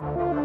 you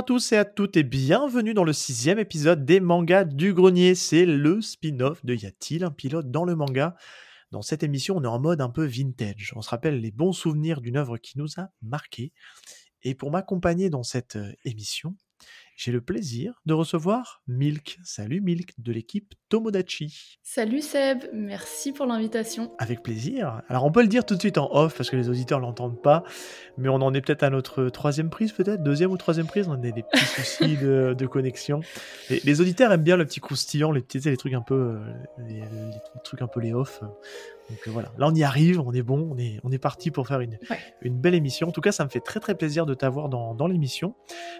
à tous et à toutes et bienvenue dans le sixième épisode des mangas du grenier. C'est le spin-off de Y a-t-il un pilote dans le manga? Dans cette émission, on est en mode un peu vintage. On se rappelle les bons souvenirs d'une œuvre qui nous a marqué. Et pour m'accompagner dans cette euh, émission, j'ai le plaisir de recevoir Milk. Salut Milk de l'équipe Tomodachi. Salut Seb, merci pour l'invitation. Avec plaisir. Alors on peut le dire tout de suite en off parce que les auditeurs l'entendent pas, mais on en est peut-être à notre troisième prise peut-être, deuxième ou troisième prise, on a des petits soucis de, connexion. les auditeurs aiment bien le petit croustillant, les petits les trucs un peu, euh, les, trucs un peu les off. Donc euh, voilà, là on y arrive, on est bon, on est, on est parti pour faire une, une belle émission. En tout cas, ça me fait très très plaisir de t'avoir dans, dans l'émission.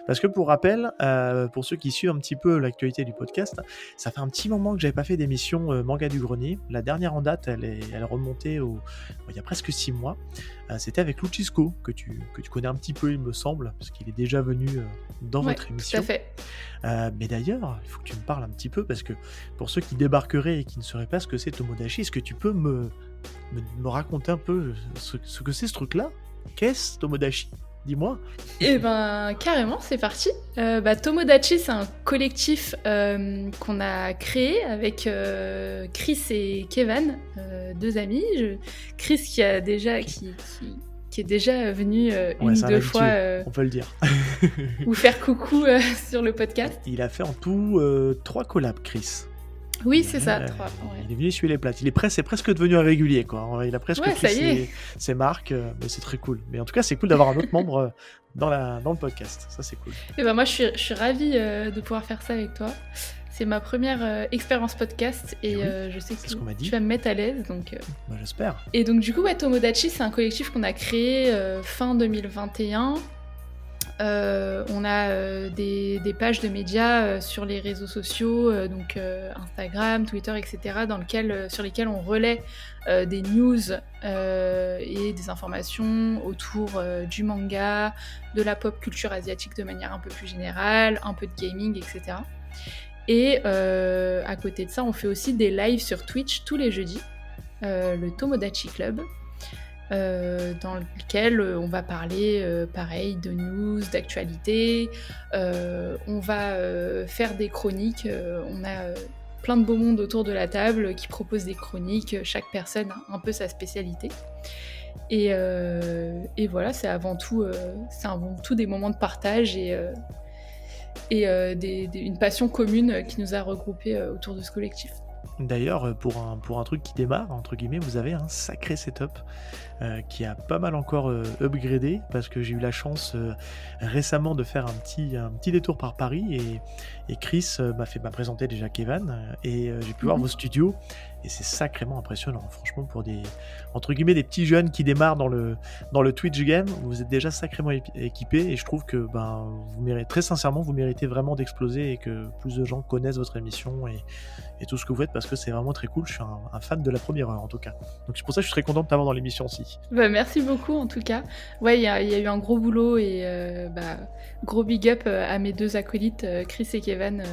Parce que pour rappel, euh, pour ceux qui suivent un petit peu l'actualité du podcast, ça fait un petit moment que j'avais pas fait d'émission euh, Manga du Grenier. La dernière en date, elle est, elle remontée au, il y a presque six mois. C'était avec Luchisco, que tu, que tu connais un petit peu, il me semble, parce qu'il est déjà venu dans votre émission. Tout à fait. mais d'ailleurs, il faut que tu me parles un petit peu, parce que pour ceux qui débarqueraient et qui ne sauraient pas ce que c'est Tomodachi, est-ce que tu peux me, me, raconter un peu ce, que c'est ce truc-là? Qu'est-ce Tomodachi? Dis-moi. Eh ben, carrément, c'est parti. Euh, bah, Tomodachi, c'est un collectif euh, qu'on a créé avec euh, Chris et Kevin, deux amis. Chris qui a déjà, qui, qui, est déjà venu une ou deux fois. on peut le dire. vous faire coucou sur le podcast. Il a fait en tout trois collabs, Chris. Oui, c'est ça. Il est venu essuyer les plates. Il est, presque, presque devenu un régulier, quoi. Il a presque pris ses, marques, euh, mais c'est très cool. Mais en tout cas, c'est cool d'avoir un autre membre euh, dans, la, dans le podcast. Ça, c'est cool. Et eh ben moi, je suis, je suis ravie euh, de pouvoir faire ça avec toi. C'est ma première expérience podcast et, je sais que tu vas me mettre à l'aise. Donc, bah, J'espère. Et donc, du coup, Tomodachi, c'est un collectif qu'on a créé fin 2021 euh, on a euh, des, pages de médias euh, sur les réseaux sociaux, donc Instagram, Twitter, etc., dans sur lesquels on relaie des news et des informations autour du manga, de la pop culture asiatique de manière un peu plus générale, un peu de gaming, etc. Et à côté de ça, on fait aussi des lives sur Twitch tous les jeudis, le Tomodachi Club, euh, dans lequel euh, on va parler, euh, pareil, de news, d'actualité. on va faire des chroniques. on a plein de beaux mondes autour de la table qui proposent des chroniques. Chaque personne a un peu sa spécialité. Et, voilà, c'est avant tout, des moments de partage et, et une passion commune qui nous a regroupés autour de ce collectif. D'ailleurs, pour un, pour un truc qui démarre, entre guillemets, vous avez un sacré setup. Euh, qui a pas mal encore euh, upgradé parce que j'ai eu la chance euh, récemment de faire un petit, un petit détour par Paris et, et Chris m'a fait m'a présenté déjà Kevin et j'ai pu voir mhm. vos studios et c'est sacrément impressionnant. Franchement pour des entre guillemets des petits jeunes qui démarrent dans le dans le Twitch game vous êtes déjà sacrément équipés et je trouve que ben vous méritez très sincèrement vous méritez vraiment d'exploser et que plus de gens connaissent votre émission et, tout ce que vous faites parce que c'est vraiment très cool. Je suis un, un, fan de la première heure en tout cas. Donc c'est pour ça que je suis très content de t'avoir dans l'émission aussi. Bah, merci beaucoup en tout cas. Ouais, il y, a eu un gros boulot et euh, bah, gros big up euh, à mes deux acolytes, euh, Chris et Kevin,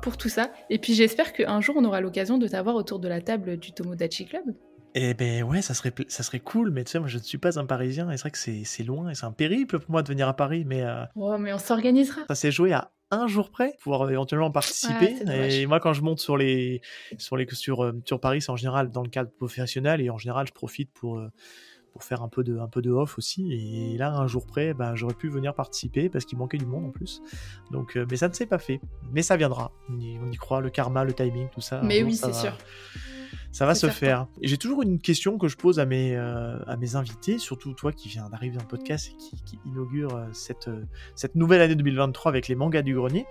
pour tout ça. Et puis j'espère qu'un jour on aura l'occasion de t'avoir autour de la table du Tomodachi Club. Eh ben ouais, ça serait, ça serait cool, mais tu sais, moi je ne suis pas un Parisien et c'est vrai que c'est loin et c'est un périple pour moi de venir à Paris, mais. Oh, mais on s'organisera. Ça s'est joué à un jour près pour pouvoir éventuellement participer. et moi, quand je monte sur les sur les sur, sur Paris, c'est en général dans le cadre professionnel et en général, je profite pour pour faire un peu de, un peu de off aussi. Et là, un jour près, ben, j'aurais pu venir participer parce qu'il manquait du monde en plus. Donc, euh, mais ça ne s'est pas fait. Mais ça viendra. On y, croit, le karma, le timing, tout ça. Mais oui, c'est sûr. Ça va se certain. faire. J'ai toujours une question que je pose à mes, euh, à mes invités, surtout toi qui viens d'arriver dans le podcast et qui, qui inaugure euh, cette, euh, cette nouvelle année 2023 avec les mangas du grenier.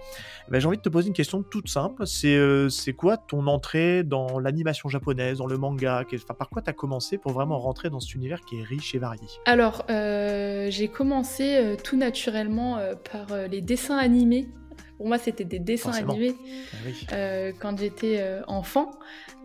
Eh ben, J'ai envie de te poser une question toute simple. C'est quoi ton entrée dans l'animation japonaise, dans le manga? Par quoi tu as commencé pour vraiment rentrer dans cet univers qui est riche et varié? Alors, j'ai commencé tout naturellement par les dessins animés. Pour moi, c'était des dessins Forcément. animés Ah oui. euh, quand j'étais euh, enfant,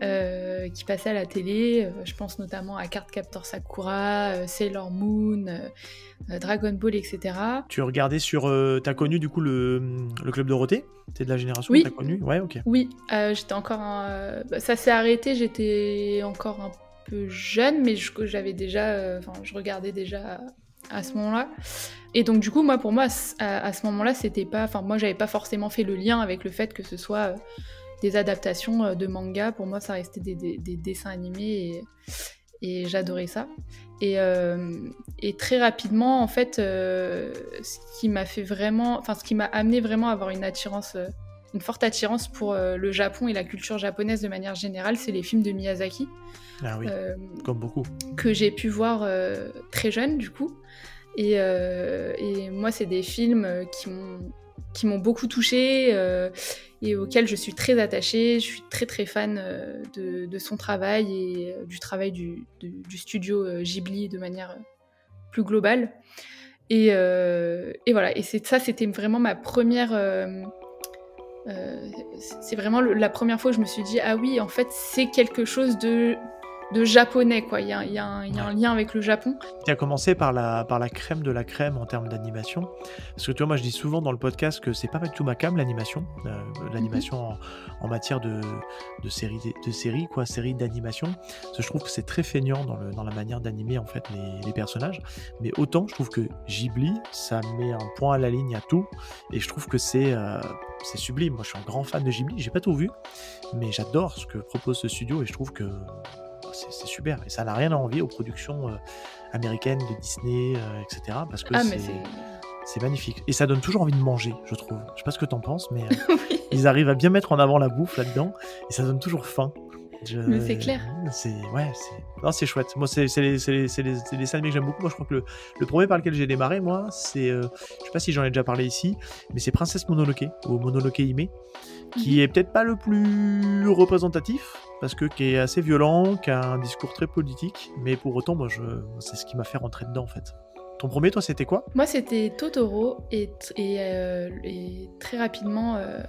euh, qui passaient à la télé. Je pense notamment à Cardcaptor Sakura, euh, Sailor Moon, euh, Dragon Ball, etc. Tu regardais sur. t'as connu du coup le, le club Dorothée? T'es de la génération Oui. T'as connu? Ouais, ok. Oui, j'étais encore un... bah, ça s'est arrêté, j'étais encore un peu jeune, mais j'avais déjà... Enfin, je regardais déjà à, ce moment-là. Et donc, du coup, moi, pour moi, à, ce- moment-là, c'était pas... Enfin, moi, j'avais pas forcément fait le lien avec le fait que ce soit euh, des adaptations euh, de manga. Pour moi, ça restait des, des- des dessins animés et, j'adorais ça. Et, euh, et très rapidement, en fait, ce qui m'a fait vraiment... Enfin, ce qui m'a amené vraiment à avoir une attirance... une forte attirance pour euh, le Japon et la culture japonaise de manière générale, c'est les films de Miyazaki, Ah oui, euh, comme beaucoup. que j'ai pu voir euh, très jeune du coup. Et, et moi, c'est des films qui m'ont qui m'ont beaucoup touchée et auxquels je suis très attachée. Je suis très très fan de, de son travail et du travail du, du- du studio Ghibli de manière plus globale. Et, et voilà, et c'est ça, c'était vraiment ma première. Euh, c'est vraiment la première fois que je me suis dit ah oui, en fait, c'est quelque chose de de japonais quoi. Il y a, y un- il y a un lien avec le Japon. Tu as commencé par la, par la crème de la crème en termes d'animation. Parce que tu vois, moi je dis souvent dans le podcast que c'est pas mal du tout ma cam, l'animation. Euh, l'animation en, en matière de, de séries, de séries, quoi, séries d'animation. Parce que je trouve que c'est très feignant dans, le, dans la manière d'animer en fait les, les personnages. Mais autant je trouve que Ghibli, ça met un point à la ligne à tout. Et je trouve que c'est euh, c'est sublime. Moi je suis un grand fan de Ghibli. J'ai pas tout vu, mais j'adore ce que propose ce studio et je trouve que c'est super. Et ça n'a rien à envier aux productions euh, américaines de Disney, euh, etc. Parce que Ah c'est magnifique. Et ça donne toujours envie de manger, je trouve. Je sais pas ce que t'en penses, mais euh, oui. ils arrivent à bien mettre en avant la bouffe là-dedans. Et ça donne toujours faim. Je- Mais c'est clair. C'est ouais, c'est non, c'est chouette. Moi, c'est les, les, que j'aime beaucoup. Moi, je crois que le, le premier par lequel j'ai démarré, moi, c'est, euh, je sais pas si j'en ai déjà parlé ici, mais c'est Princesse Mononoke ou Mononoke Hime, qui Mhm. est peut-être pas le plus représentatif parce que qui est assez violent, qui a un discours très politique, mais pour autant, moi, je, c'est ce qui m'a fait rentrer dedans en fait. Ton premier, toi, c'était quoi? Moi, c'était Totoro et, euh, et très rapidement euh,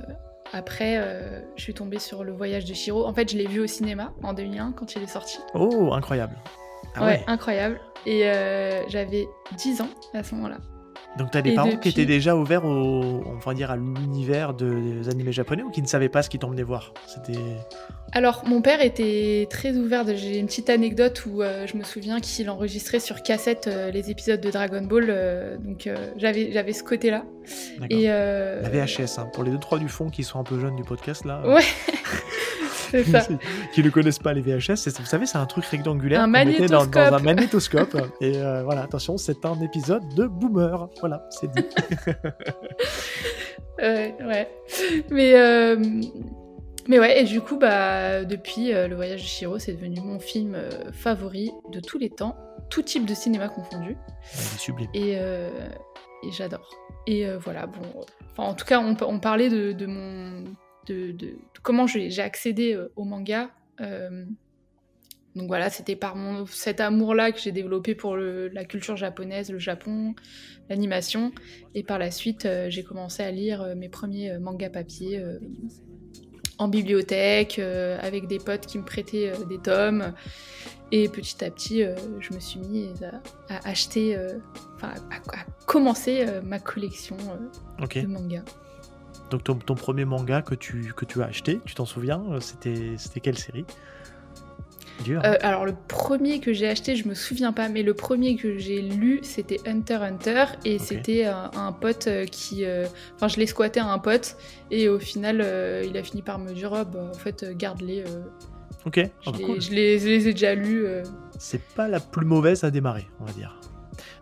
après, euh, je suis tombée sur le voyage de Shiro. En fait, je l'ai vu au cinéma en 2001 quand il est sorti. Oh, incroyable. Ah ouais, ouais. incroyable. Et j'avais 10 ans à ce moment-là. Donc t'as des Et parents depuis- qui étaient déjà ouverts au, on va dire à l'univers de- des animés japonais ou qui ne savaient pas ce qu'ils t'emmenaient voir? C'était Alors, mon père était très ouvert. J'ai une petite anecdote où euh, je me souviens qu'il enregistrait sur cassette euh, les épisodes de Dragon Ball. euh, donc, j'avais j'avais ce côté-là. Et La VHS, hein, pour les deux trois du fond qui sont un peu jeunes du podcast là, Ouais, c'est ça. qui ne connaissent pas les VHS, vous savez c'est un truc rectangulaire Un qu'on dans, dans un magnétoscope. et euh, voilà, attention, c'est un épisode de Boomer. Voilà, c'est dit. Ouais, ouais. Mais, euh, mais ouais, et du coup, bah, depuis euh, Le Voyage de Shiro, c'est devenu mon film euh, favori de tous les temps, tout type de cinéma confondu. Ouais, il est sublime. Et, euh, et j'adore. Et voilà, bon. Enfin, en tout cas, on, on parlait de, de mon. De, comment j'ai accédé euh, au manga. Euh, donc voilà, c'était par mon, cet amour-là que j'ai développé pour le- la culture japonaise, le Japon, l'animation. Et par la suite, euh, j'ai commencé à lire mes premiers mangas papier en bibliothèque, euh, avec des potes qui me prêtaient euh, des tomes. Et petit à petit, euh, je me suis mis à, à acheter, enfin à, à commencer ma collection de mangas. Donc ton, ton premier manga que tu, que tu as acheté, tu t'en souviens euh, C'était quelle série? Dur. hein Euh, alors le premier que j'ai acheté, je me souviens pas, mais le premier que j'ai lu, c'était Hunter Hunter, et c'était un, un pote euh, qui, euh, enfin je l'ai squatté à un pote, et au final, euh, il a fini par me dire, oh, bah, en fait, garde-les, ok. je, Ah, bah, les, cool. je les- je les ai déjà lus. C'est pas la plus mauvaise à démarrer, on va dire.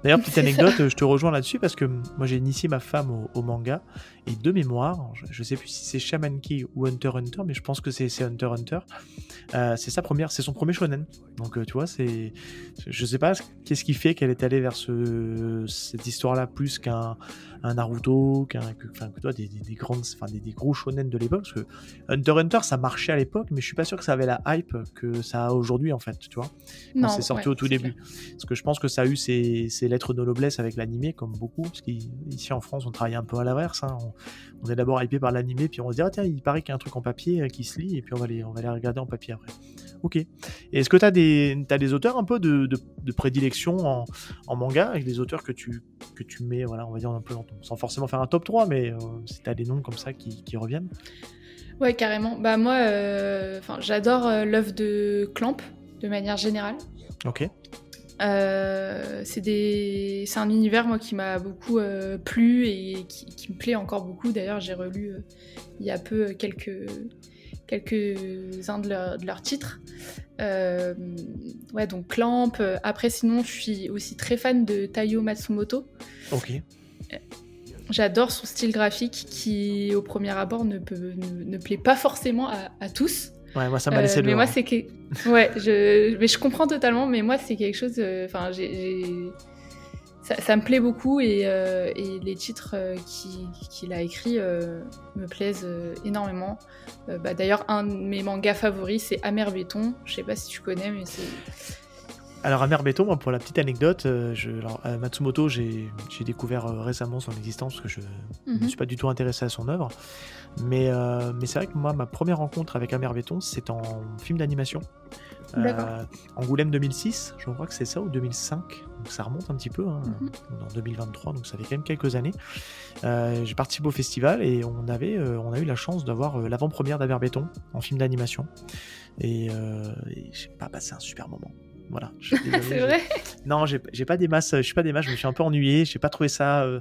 D'ailleurs, petite anecdote, je te rejoins là-dessus parce que moi j'ai initié ma femme au, manga et de mémoire, je, sais plus si c'est Shaman King ou Hunter Hunter, mais je pense que c'est Hunter Hunter. Euh, c'est sa première, c'est son premier shonen. Donc euh, tu vois, c'est, je sais pas qu'est-ce qui fait qu'elle est allée vers ce, cette histoire-là plus qu'un un Naruto, qu'un, enfin que toi des, des, grandes, enfin des, gros shonen de l'époque. Parce que Hunter Hunter ça marchait à l'époque, mais je suis pas sûr que ça avait la hype que ça a aujourd'hui en fait, tu vois. Quand c'est sorti au tout début. Parce que je pense que ça a eu ses, lettres de noblesse avec l'animé, comme beaucoup. Parce qu'ici en France, on travaille un peu à l'inverse. Hein. On, est d'abord hypé par l'animé, puis on se dit, ah tiens, il paraît qu'il y a un truc en papier euh, qui se lit, et puis on va les, on va regarder en papier après. Ok. Et est-ce que tu as des, as des auteurs un peu de, de, prédilection en, en, manga, avec des auteurs que tu, que tu mets, voilà, on va dire un peu sans forcément faire un top 3, mais euh, si tu as des noms comme ça qui, qui reviennent? Ouais, carrément. Bah moi, euh, j'adore euh, l'œuvre de Clamp de manière générale. Ok. Euh, c'est des... un univers moi qui m'a beaucoup plu et qui, me plaît encore beaucoup. D'ailleurs, j'ai relu il y a peu quelques quelques-uns de, leurs titres. ouais, donc Clamp. Après, sinon, je suis aussi très fan de Taiyo Matsumoto. Ok. J'adore son style graphique qui, au premier abord, ne, peut, ne, plaît pas forcément à, tous. Ouais, moi ça m'a laissé euh, Mais moi c'est que, ouais, je, mais je comprends totalement. Mais moi c'est quelque chose. Euh, enfin, j'ai, ça, me plaît beaucoup et, euh, et les titres qu'il a écrits me plaisent énormément. Bah, D'ailleurs, un de mes mangas favoris c'est Amer Béton. Je sais pas si tu connais, mais c'est alors, Amer Béton, pour la petite anecdote, euh, je, euh, Matsumoto, j'ai découvert euh, récemment son existence parce que je ne mhm. suis pas du tout intéressé à son œuvre. Mais, mais c'est vrai que moi, ma première rencontre avec Amer Béton, c'est en film d'animation. Angoulême 2006, je crois que c'est ça, ou 2005. Donc ça remonte un petit peu, hein, en 2023, donc ça fait quand même quelques années. j'ai participé au festival et on, avait, on a eu la chance d'avoir l'avant-première d'Amer Béton en film d'animation. Et, et j'ai pas passé un super moment. Voilà. c'est vrai. Non, j'ai pas des masses. Je suis pas des masses. Je me suis un peu ennuyé. J'ai pas trouvé ça. Euh,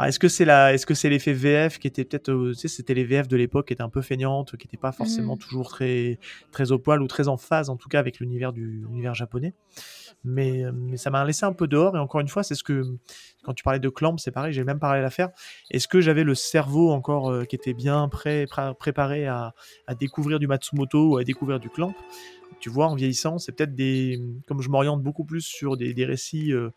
est-ce que c'est la, est-ce que c'est l'effet VF qui était peut-être, euh, tu sais, c'était les VF de l'époque qui étaient un peu feignantes, qui n'étaient pas forcément mm. toujours très, très au poil ou très en phase, en tout cas avec l'univers du l'univers japonais. Mais, mais ça m'a laissé un peu dehors. Et encore une fois, c'est ce que, quand tu parlais de Clamp, c'est pareil, j'ai même parlé à l'affaire. Est-ce que j'avais le cerveau encore euh, qui était bien prêt, préparé à, découvrir du Matsumoto ou à découvrir du Clamp? Tu vois, en vieillissant, c'est peut-être des. Comme je m'oriente beaucoup plus sur des, des récits euh,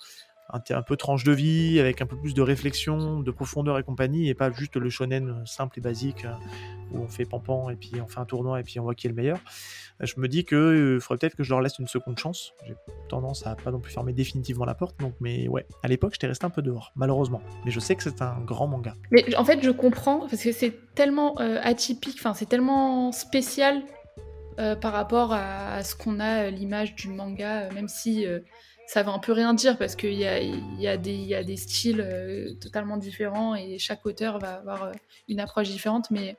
un, peu tranche de vie, avec un peu plus de réflexion, de profondeur et compagnie, et pas juste le shonen simple et basique euh, où on fait pampan et puis on fait un tournoi et puis on voit qui est le meilleur. Euh, je me dis que faudrait peut-être que je leur laisse une seconde chance. J'ai tendance à pas non plus fermer définitivement la porte, donc mais ouais, à l'époque j'étais resté un peu dehors, malheureusement. Mais je sais que c'est un grand manga. Mais en fait, je comprends parce que c'est tellement atypique, enfin c'est tellement spécial euh, par rapport à, ce qu'on a, euh, l'image du manga, euh, même si ça veut un peu rien dire parce qu'il y a, y, a y a, des styles totalement différents et chaque auteur va avoir une approche différente, mais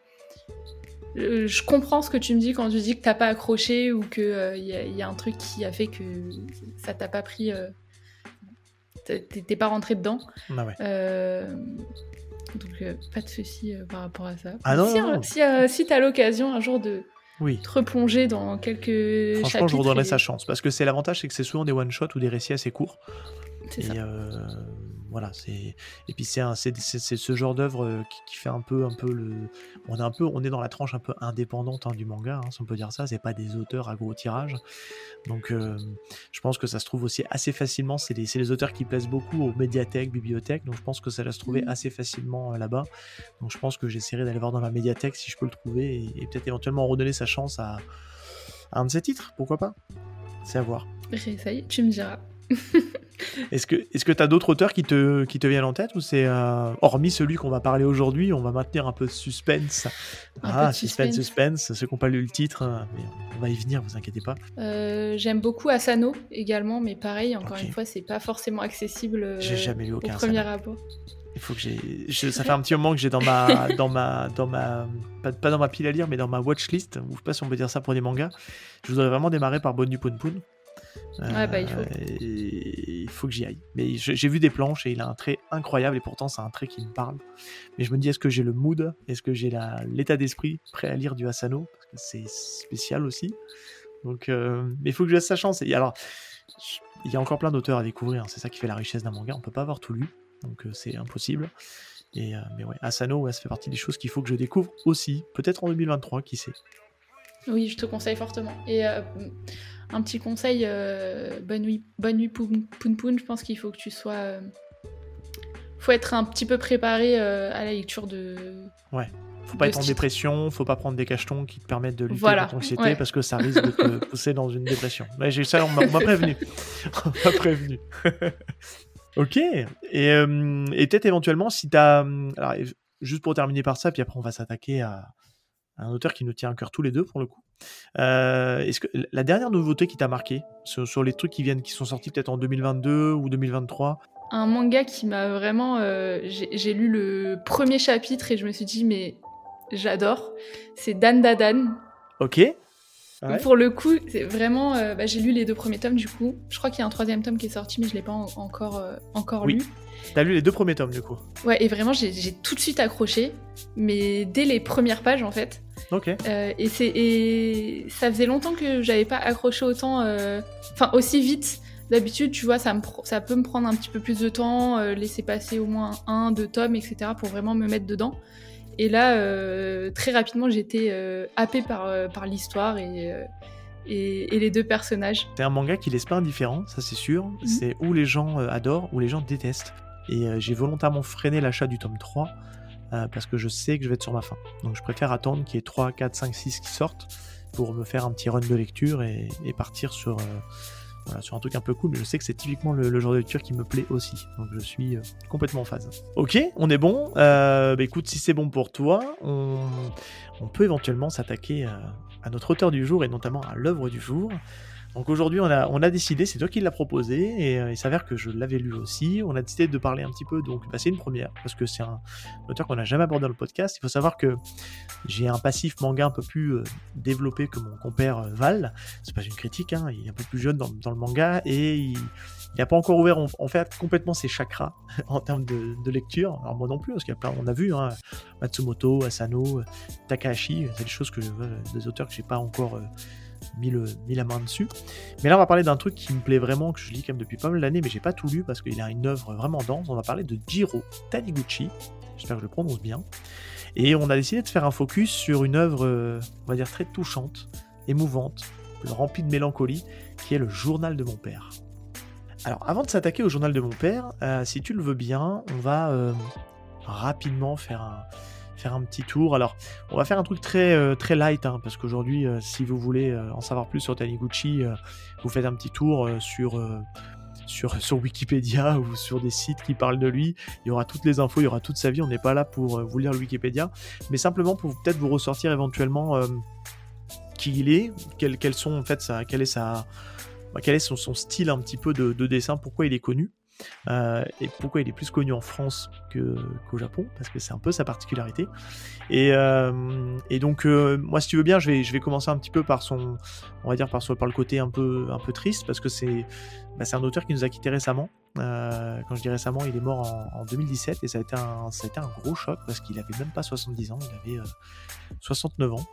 je comprends ce que tu me dis quand tu dis que t'as pas accroché ou qu'il il y, a un truc qui a fait que ça t'a pas pris. T'es pas rentré dedans. Bah donc pas de souci par rapport à ça. Ah non, si, si t'as l'occasion un jour de, oui. te replonger dans quelques Franchement, je redonnerais sa chance. Parce que c'est l'avantage, c'est que c'est souvent des one-shots ou des récits assez courts. C'est ça. Euh, voilà, c'est et puis c'est ce genre d'œuvre euh, qui, fait un peu un peu le on est un peu on est dans la tranche un peu indépendante hein, du manga, hein, si on peut dire ça. C'est pas des auteurs à gros tirage. Donc euh, je pense que ça se trouve aussi assez facilement. C'est les, les, auteurs qui plaisent beaucoup aux médiathèques, bibliothèques. Donc je pense que ça va se trouver mmh. assez facilement là-bas. Donc je pense que j'essaierai d'aller voir dans ma médiathèque si je peux le trouver et, peut-être éventuellement redonner sa chance à, à un de ces titres. Pourquoi pas? C'est à voir. Est, tu me diras. Est-ce que est-ce que tu as d'autres auteurs qui te, qui te viennent en tête ou c'est euh, hormis celui qu'on va parler aujourd'hui, on va maintenir un peu de suspense? ah, suspense, suspense, ceux qui n'ont pas lu le titre, euh, mais on va y venir, vous inquiétez pas. Euh, j'aime beaucoup Asano également, mais pareil, encore une fois, c'est pas forcément accessible. J'ai jamais lu aucun. Au premier rapport. Il faut que j'ai. Ça fait un petit moment que j'ai dans ma, dans ma, dans ma, pas, pas, dans ma pile à lire, mais dans ma watchlist. Je sais pas si on peut dire ça pour des mangas. Je voudrais vraiment démarrer par Bonne du Poun Poun. Ouais, bah, il faut. Euh, il faut que j'y aille. Mais j'ai vu des planches et il a un trait incroyable et pourtant c'est un trait qui me parle. Mais je me dis, est-ce que j'ai le mood? Est-ce que j'ai l'état d'esprit prêt à lire du Asano? Parce que c'est spécial aussi. Donc, euh, mais il faut que je laisse sa chance. Alors, il y a encore plein d'auteurs à découvrir. hein. C'est ça qui fait la richesse d'un manga. On peut pas avoir tout lu, donc euh, c'est impossible. Et, mais ouais, Asano, ouais, ça fait partie des choses qu'il faut que je découvre aussi. Peut-être en 2023, qui sait. Oui, je te conseille fortement. Et euh, un petit conseil, euh, bonne nuit, bonne nuit Poun Poun. Poun. Je pense qu'il faut que tu sois. euh, faut être un petit peu préparé euh, à la lecture de. Faut pas être en titre. dépression, faut pas prendre des cachetons qui te permettent de lutter Voilà, contre l'anxiété ouais. parce que ça risque de te pousser dans une dépression. Mais j'ai ça, on m'a prévenu. on m'a prévenu. ok. Et, et peut-être éventuellement, si t'as. hum, Alors, juste pour terminer par ça, puis après on va s'attaquer à un auteur qui nous tient à cœur tous les deux pour le coup. Euh, Est-ce que la dernière nouveauté qui t'a marqué sur, sur les trucs qui viennent, qui sont sortis peut-être en 2022 ou 2023 Un manga qui m'a vraiment. euh, J'ai j'ai lu le premier chapitre et je me suis dit, mais j'adore. C'est Dan Dadan. Ok. Ouais. Pour le coup, c'est vraiment. euh, bah, J'ai lu les deux premiers tomes du coup. Je crois qu'il y a un troisième tome qui est sorti, mais je l'ai pas en- encore, euh, encore Oui. lu. T'as lu les deux premiers tomes du coup. Ouais, et vraiment, j'ai tout de suite accroché, mais dès les premières pages en fait. Ok. Euh, et, c'est- et ça faisait longtemps que j'avais pas accroché autant, enfin aussi vite. D'habitude, tu vois, ça, me ça peut me prendre un petit peu plus de temps, laisser passer au moins un, deux tomes, etc., pour vraiment me mettre dedans. Et là, euh, très rapidement, j'étais euh, happée par, euh, par l'histoire et, euh, et, et les deux personnages. C'est un manga qui laisse pas indifférent, ça c'est sûr. C'est où les gens adorent, ou les gens détestent. Et j'ai volontairement freiné l'achat du tome 3 euh, parce que je sais que je vais être sur ma fin. Donc je préfère attendre qu'il y ait 3, 4, 5, 6 qui sortent pour me faire un petit run de lecture et, et partir sur, voilà, sur un truc un peu cool. Mais je sais que c'est typiquement le, genre de lecture qui me plaît aussi. Donc je suis euh, complètement en phase. Ok, on est bon. Euh, bah, écoute, si c'est bon pour toi, on, peut éventuellement s'attaquer à, à notre auteur du jour et notamment à l'œuvre du jour. Donc aujourd'hui, on a, on a décidé, c'est toi qui l'as proposé, et euh, il s'avère que je l'avais lu aussi. On a décidé de parler un petit peu, donc bah, c'est une première, parce que c'est un auteur qu'on n'a jamais abordé dans le podcast. Il faut savoir que j'ai un passif manga un peu plus euh, développé que mon compère euh, Val. C'est pas une critique, hein, il est un peu plus jeune dans, dans le manga, et il n'a pas encore ouvert en, fait complètement ses chakras en termes de, lecture. Alors moi non plus, parce qu'il y a plein, on a vu, hein, Matsumoto, Asano, Takahashi, c'est des choses que, euh, des auteurs que j'ai pas encore... euh, mis, la main dessus. Mais là, on va parler d'un truc qui me plaît vraiment, que je lis quand même depuis pas mal d'années, mais j'ai pas tout lu parce qu'il a une œuvre vraiment dense. On va parler de Jiro Taniguchi. J'espère que je le prononce bien. Et on a décidé de faire un focus sur une œuvre, euh, on va dire, très touchante, émouvante, remplie de mélancolie, qui est le journal de mon père. Alors, avant de s'attaquer au journal de mon père, euh, si tu le veux bien, on va euh, rapidement faire un, faire un petit tour. Alors, on va faire un truc très, euh, très light, hein, parce qu'aujourd'hui, euh, si vous voulez euh, en savoir plus sur Taniguchi, vous faites un petit tour sur, sur, sur Wikipédia ou sur des sites qui parlent de lui. Il y aura toutes les infos, il y aura toute sa vie. On n'est pas là pour vous lire le Wikipédia, mais simplement pour peut-être vous ressortir éventuellement qui il est, quel, sont en fait sa, quel est sa, bah, quel est son, style un petit peu de dessin, pourquoi il est connu. Euh, et pourquoi il est plus connu en France qu'au Japon, parce que c'est un peu sa particularité. Et, euh, donc, euh, moi, si tu veux bien, je vais, commencer un petit peu par son, on va dire par, le côté un peu, un peu triste, parce que c'est, bah, un auteur qui nous a quitté récemment. Quand je dis récemment, il est mort en, en 2017 et ça a été un, gros choc parce qu'il avait même pas 70 ans, il avait euh, 69 ans.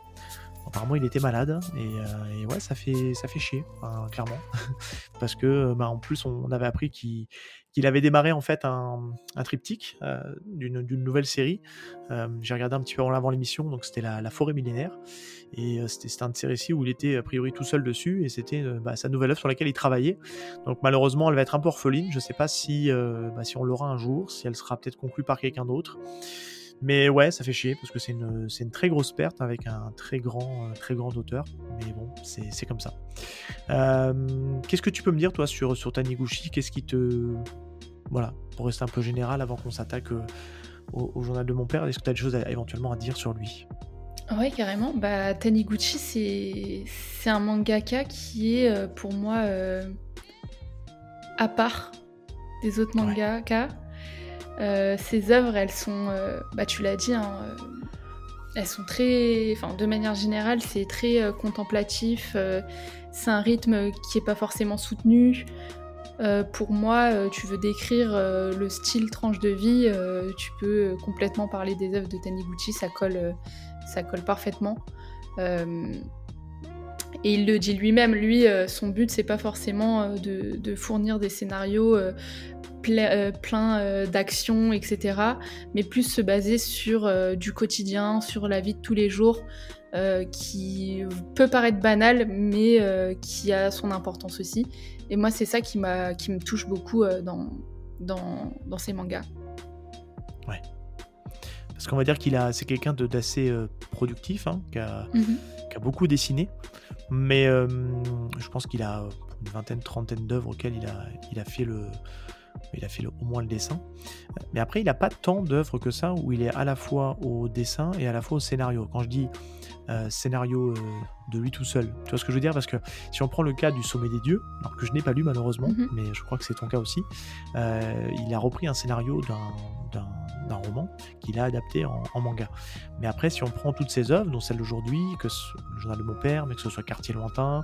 Apparemment, il était malade et, euh, et ouais, ça fait, ça fait chier, enfin, clairement, parce que bah, en plus, on, avait appris qu'il avait démarré en fait un, triptyque euh, d'une nouvelle série. Euh, J'ai regardé un petit peu en avant l'émission, donc c'était la, forêt millénaire et euh, c'était un de ces récits où il était a priori tout seul dessus et c'était euh, bah, sa nouvelle œuvre sur laquelle il travaillait. Donc malheureusement, elle va être un peu orpheline. Je sais pas si, euh, bah, si on l'aura un jour, si elle sera peut-être conclue par quelqu'un d'autre. Mais ouais, ça fait chier parce que c'est une, très grosse perte avec un très grand, très grand auteur. Mais bon, c'est comme ça. Euh, Qu'est-ce que tu peux me dire, toi, sur, sur Taniguchi? Qu'est-ce qui te. Voilà, pour rester un peu général avant qu'on s'attaque euh, au, au journal de mon père, est-ce que tu as des choses à- éventuellement à dire sur lui? Ouais, carrément. Bah, Taniguchi, c'est un mangaka qui est euh, pour moi euh, à part des autres Ouais. Euh, ses œuvres, elles sont, euh, bah, tu l'as dit, hein, euh, elles sont très, enfin, de manière générale, c'est très contemplatif. c'est un rythme qui est pas forcément soutenu. Pour moi, tu veux décrire le style tranche de vie, tu peux complètement parler des œuvres de Taniguchi, ça colle, ça colle parfaitement. Et il le dit lui-même, lui, son but, c'est pas forcément de, fournir des scénarios pleins d'actions, etc., mais plus se baser sur du quotidien, sur la vie de tous les jours, qui peut paraître banal, mais qui a son importance aussi. Et moi, c'est ça qui, qui me touche beaucoup dans, dans, dans ces mangas. Ouais. Parce qu'on va dire qu'il a, c'est quelqu'un d'assez euh, productif, hein, qui, a, mhm. qui, a, beaucoup dessiné, mais euh, je pense qu'il a une vingtaine, trentaine d'œuvres auxquelles il a, il a fait le, il a fait au moins le dessin. Mais après, il n'a pas tant d'œuvres que ça où il est à la fois au dessin et à la fois au scénario. Quand je dis euh, scénario euh, de lui tout seul. Tu vois ce que je veux dire? Parce que si on prend le cas du Sommet des Dieux, alors que je n'ai pas lu malheureusement, mhm. mais je crois que c'est ton cas aussi, euh, il a repris un scénario d'un roman qu'il a adapté en, manga. Mais après, si on prend toutes ses œuvres, dont celle d'aujourd'hui, que le journal de mon père, mais que ce soit Quartier lointain,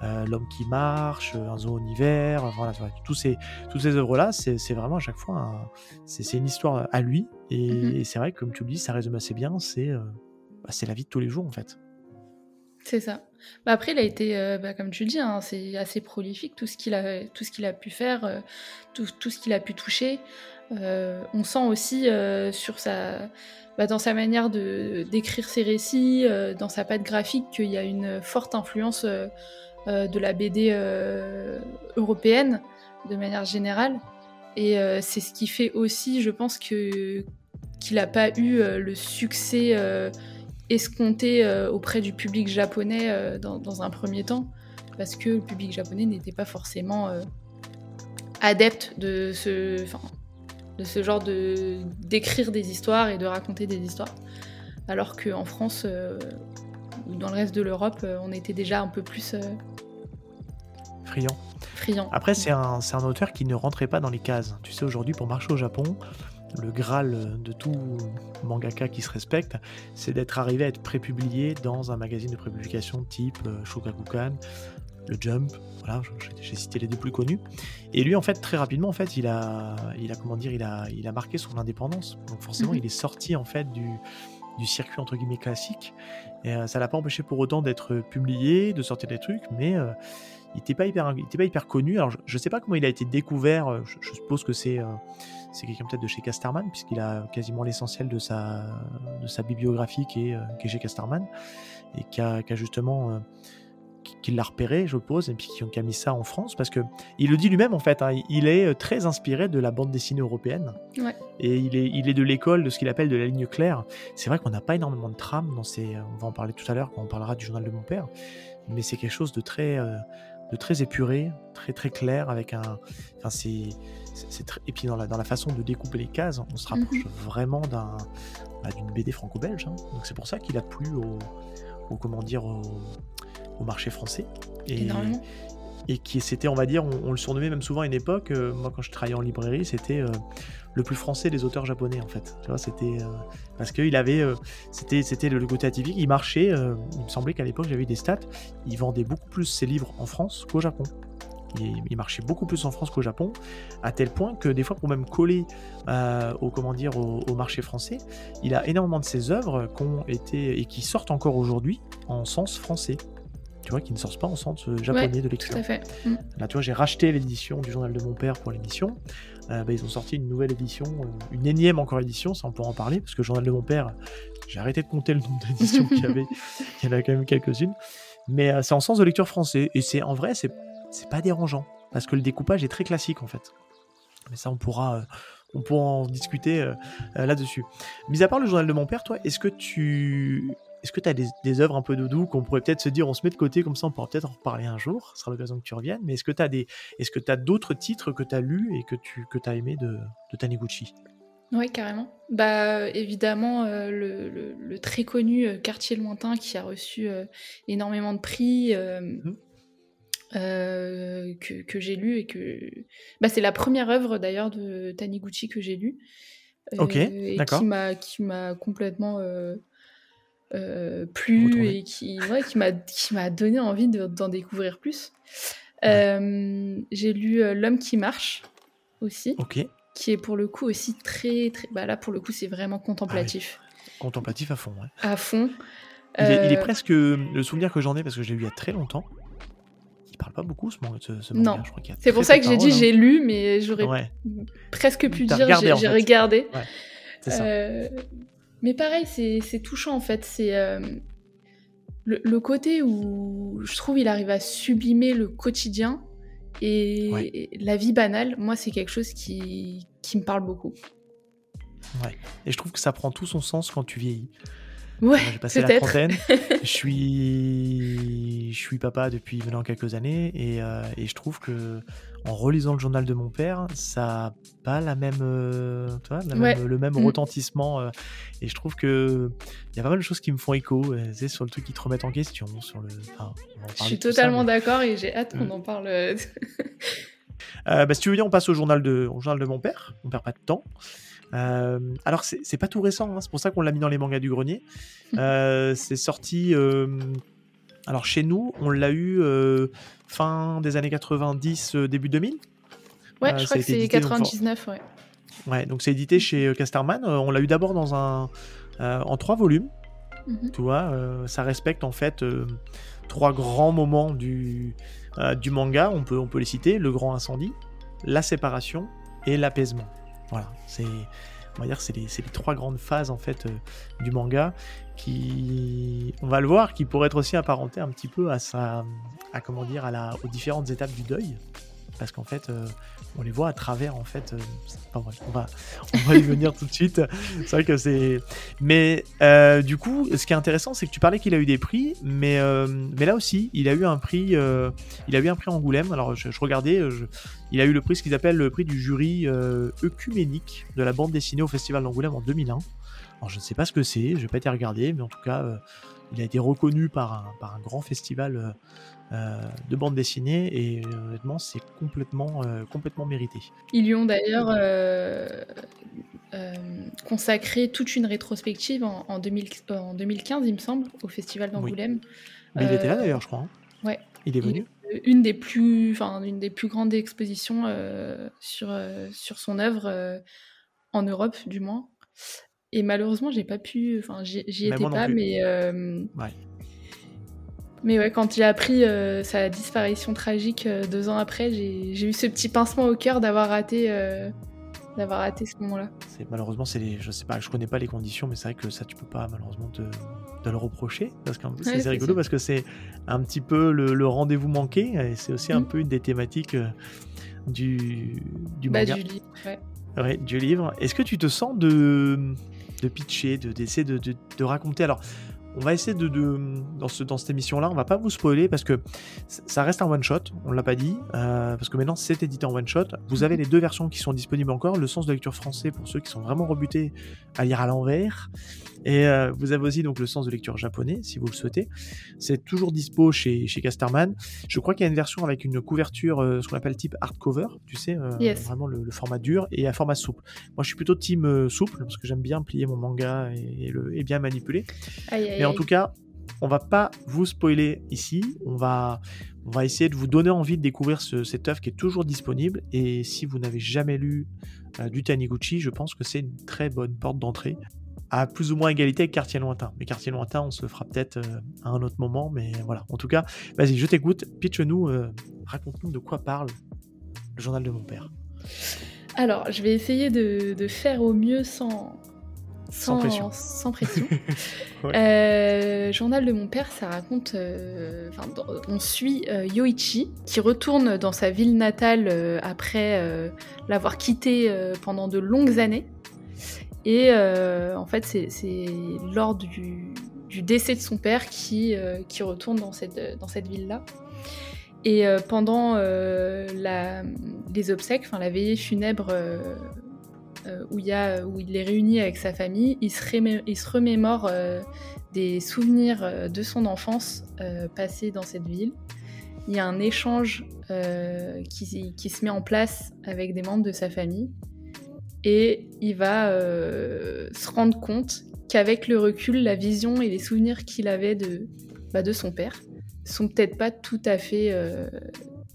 L'homme qui marche, Un zoo en hiver, voilà, tous ces, toutes ces œuvres-là, c'est vraiment à chaque fois, c'est une histoire à lui. Et, mhm. et c'est vrai que, comme tu le dis, ça résume assez bien, c'est bah, c'est la vie de tous les jours en fait. C'est ça. Bah après, il a été, euh, bah, comme tu le dis, hein, c'est assez prolifique tout ce qu'il a, tout ce qu'il a pu faire, euh, tout, tout, ce qu'il a pu toucher. Euh, on sent aussi sur sa, dans sa manière de d'écrire ses récits, dans sa patte graphique, qu'il y a une forte influence de la BD européenne de manière générale. Et c'est ce qui fait aussi, je pense que qu'il n'a pas eu le succès escompté euh, auprès du public japonais euh, dans, un premier temps, parce que le public japonais n'était pas forcément euh, adepte de ce, de ce genre de d'écrire des histoires et de raconter des histoires, alors qu'en France ou dans le reste de l'Europe, on était déjà un peu plus friand. Friand. Après, c'est un, un auteur qui ne rentrait pas dans les cases. Tu sais, aujourd'hui, pour marcher au Japon, le graal de tout mangaka qui se respecte, c'est d'être arrivé à être prépublié dans un magazine de prépublication type euh, Shogakukan, le Jump, voilà, j'ai cité les deux plus connus. Et lui, en fait, très rapidement, en fait, il a, il a comment dire, il a, il a marqué son indépendance. Donc forcément, mhm. il est sorti en fait du, du circuit entre guillemets classique. Et euh, ça l'a pas empêché pour autant d'être publié, de sortir des trucs, mais euh, il n'était pas hyper, il était pas hyper connu. Alors je, ne sais pas comment il a été découvert. Je, suppose que c'est c'est quelqu'un peut-être de chez Casterman, puisqu'il a quasiment l'essentiel de sa, de sa bibliographie qui est, euh, qui est chez Casterman, et qui a, qui a justement. Euh, qui, l'a repéré, je suppose, et puis qui, a mis ça en France, parce que il le dit lui-même en fait, hein, il est euh, très inspiré de la bande dessinée européenne, ouais. et il est, il est de l'école de ce qu'il appelle de la ligne claire. C'est vrai qu'on n'a pas énormément de trames dans ces, on va en parler tout à l'heure quand on parlera du journal de mon père, mais c'est quelque chose de très, de très épuré, très très clair, avec un, enfin c'est et puis dans la, dans la façon de découper les cases, on se rapproche mhm. vraiment d'un, bah, d'une BD franco-belge. Hein. Donc c'est pour ça qu'il a plu au, comment dire, au, marché français. Et, et qui c'était, on va dire, on, le surnommait même souvent à une époque. Euh, moi, quand je travaillais en librairie, c'était euh, le plus français des auteurs japonais en fait. Tu vois, c'était euh, parce qu'il avait, c'était, c'était le côté atypique. Il marchait. il me semblait qu'à l'époque, j'avais des stats. Il vendait beaucoup plus ses livres en France qu'au Japon. Il, marchait beaucoup plus en France qu'au Japon, à tel point que des fois, pour même coller au, comment dire, au, marché français, il a énormément de ses œuvres qui ont et qui sortent encore aujourd'hui en sens français. Tu vois, qui ne sortent pas en sens euh, japonais de lecture. Tout à fait. Mm. Là, tu vois, j'ai racheté l'édition du journal de mon père pour l'émission. Euh, bah, ils ont sorti une nouvelle édition, une énième encore édition, ça on pourra en parler, parce que le journal de mon père, j'ai arrêté de compter le nombre d'éditions qu'il y avait. Il y en a quand même quelques-unes. Mais c'est en sens de lecture français. Et c'est en vrai, c'est c'est pas dérangeant parce que le découpage est très classique en fait. Mais ça, on pourra, euh, on pourra en discuter euh, euh, là-dessus. Mis à part le journal de mon père, toi, est-ce que tu, est-ce que tu as des, œuvres un peu doudou qu'on pourrait peut-être se dire, on se met de côté comme ça, on pourra peut-être en reparler un jour, ce sera l'occasion que tu reviennes. Mais est-ce que tu as des, est-ce que tu as d'autres titres que tu as lus et que tu que as aimé de, de Taniguchi? Oui, carrément. Bah, évidemment, le, très connu Quartier lointain qui a reçu énormément de prix, mmh. Euh, que, j'ai lu et que bah, c'est la première œuvre d'ailleurs de Taniguchi que j'ai lu euh, ok d'accord qui m'a qui m'a complètement euh, plu et qui ouais, qui m'a qui m'a donné envie d'en découvrir plus j'ai lu l'homme qui marche aussi qui est pour le coup aussi très très bah là pour le coup c'est vraiment contemplatif ah contemplatif à fond ouais. à fond Il est, il est Euh, presque le souvenir que j'en ai parce que je l'ai lu il y a très longtemps. Il parle pas beaucoup ce manga. Ce, ce Non. C'est pour ça que j'ai dit paroles, j'ai lu, mais j'aurais hein. Ouais, presque pu dire regardé, j'ai en j'ai fait. regardé. c'est ça. Euh, mais pareil, c'est touchant en fait. C'est euh, le, le côté où je trouve il arrive à sublimer le quotidien et Ouais. la vie banale. Moi, c'est quelque chose qui, qui me parle beaucoup. Et je trouve que ça prend tout son sens quand tu vieillis. Ouais, j'ai passé la trentaine. je suis, je suis papa depuis maintenant quelques années et, euh, et je trouve que en relisant le journal de mon père, ça a pas la même, euh, tu vois, la Ouais. même- le même Mm. retentissement. euh, et je trouve que il y a pas mal de choses qui me font écho. sais, sur le truc qui te remettent en question, sur le. enfin, Je suis totalement mais- d'accord et j'ai hâte qu'on Mm. en parle. bah, si tu veux bien, on passe au journal de, au journal de mon père. On perd pas de temps. Euh, alors, c'est pas tout récent, hein, c'est pour ça qu'on l'a mis dans les mangas du grenier. Euh, c'est sorti. euh, alors, chez nous, on l'a eu fin des années 90, euh, début 2000. Ouais, je crois que c'est édité, donc, 99, ouais. Ouais, donc c'est édité chez Casterman. On l'a eu d'abord dans un. en trois volumes. Mhm. Tu vois, ça respecte en fait trois grands moments du, euh, du manga. On peut, on peut les citer le grand incendie, la séparation et l'apaisement. Voilà, c'est on va dire c'est les, trois grandes phases en fait euh, du manga qui, on va le voir, qui pourraient être aussi apparentés un petit peu à sa, à comment à la, aux différentes étapes du deuil, parce qu'en fait, euh, on les voit à travers en fait. euh, enfin, bref, on va, on va y venir tout de suite. C'est vrai que c'est, mais euh, du coup, ce qui est intéressant, c'est que tu parlais qu'il a eu des prix, mais, mais là aussi, il a eu un prix, il a eu un prix Angoulême. Alors, je, regardais, il a eu le prix, ce qu'ils appellent le prix du jury œcuménique de la bande dessinée au Festival d'Angoulême en 2001. Alors, je ne sais pas ce que c'est, je vais pas été regardé, mais en tout cas, il a été reconnu par un, par un grand festival euh, de bande dessinée et euh, honnêtement, c'est complètement, euh, complètement mérité. Ils lui ont d'ailleurs consacré toute une rétrospective en, en 2000 euh, en 2015, il me semble, au Festival d'Angoulême. Mais il était là d'ailleurs, je crois. hein. ouais. Il est venu. Une des plus, enfin, une des plus grandes expositions sur, sur son œuvre en Europe, du moins. Et malheureusement, j'ai pas pu, enfin, j'y étais pas, plus. mais euh, Ouais. Mais ouais, quand j'ai appris euh, sa disparition tragique euh, deux ans après, j'ai eu ce petit pincement au cœur d'avoir raté, euh, d'avoir raté ce moment-là. Malheureusement c'est les, je sais pas, je connais pas les conditions, mais c'est vrai que ça tu peux pas malheureusement te, te le reprocher parce que c'est Ouais, rigolo ça. parce que c'est un petit peu le, le rendez-vous manqué et c'est aussi un Mm. peu une des thématiques du du Bah, manga, du livre, ouais. Ouais, du livre. Est-ce que tu te sens de de pitcher, de d'essayer de, de, de raconter? Alors on va essayer de, de dans, ce, dans cette émission-là, on va pas vous spoiler parce que ça reste un one shot, on l'a pas dit, euh, parce que maintenant c'est édité en one shot. Vous avez les deux versions qui sont disponibles encore, le sens de lecture français pour ceux qui sont vraiment rebutés à lire à l'envers, et euh, vous avez aussi donc le sens de lecture japonais si vous le souhaitez. C'est toujours dispo chez, chez Casterman. Je crois qu'il y a une version avec une couverture, euh, ce qu'on appelle type hardcover, tu sais, euh, Yes. vraiment le, le format dur et un format souple. Moi je suis plutôt team souple parce que j'aime bien plier mon manga et, et le, et bien manipuler. Aïe, aïe, Mais en tout cas, on va pas vous spoiler ici. On va, on va essayer de vous donner envie de découvrir ce, cette œuvre qui est toujours disponible. Et si vous n'avez jamais lu euh, du Taniguchi, je pense que c'est une très bonne porte d'entrée. À plus ou moins égalité avec Quartier Lointain. Mais Quartier Lointain, on se le fera peut-être euh, à un autre moment. Mais voilà. En tout cas, vas-y, je t'écoute. Pitch-nous, euh, raconte-nous de quoi parle le journal de mon père. Alors, je vais essayer de, de faire au mieux sans, Sans pression. sans pression. Ouais. Euh, journal de mon père, ça raconte. euh, on suit euh, Yoichi qui retourne dans sa ville natale après l'avoir quitté euh, pendant de longues années. Et euh, en fait, c'est- lors du, décès de son père qui, euh, retourne dans cette, ville-là. Et euh, pendant les obsèques, la veillée funèbre où, il est réuni avec sa famille, il se, remémore des souvenirs de son enfance euh, dans cette ville. Il y a un échange qui se met en place avec des membres de sa famille. Et il va euh, se rendre compte qu'avec le recul, la vision et les souvenirs qu'il avait de, bah, son père sont peut-être pas tout à fait euh,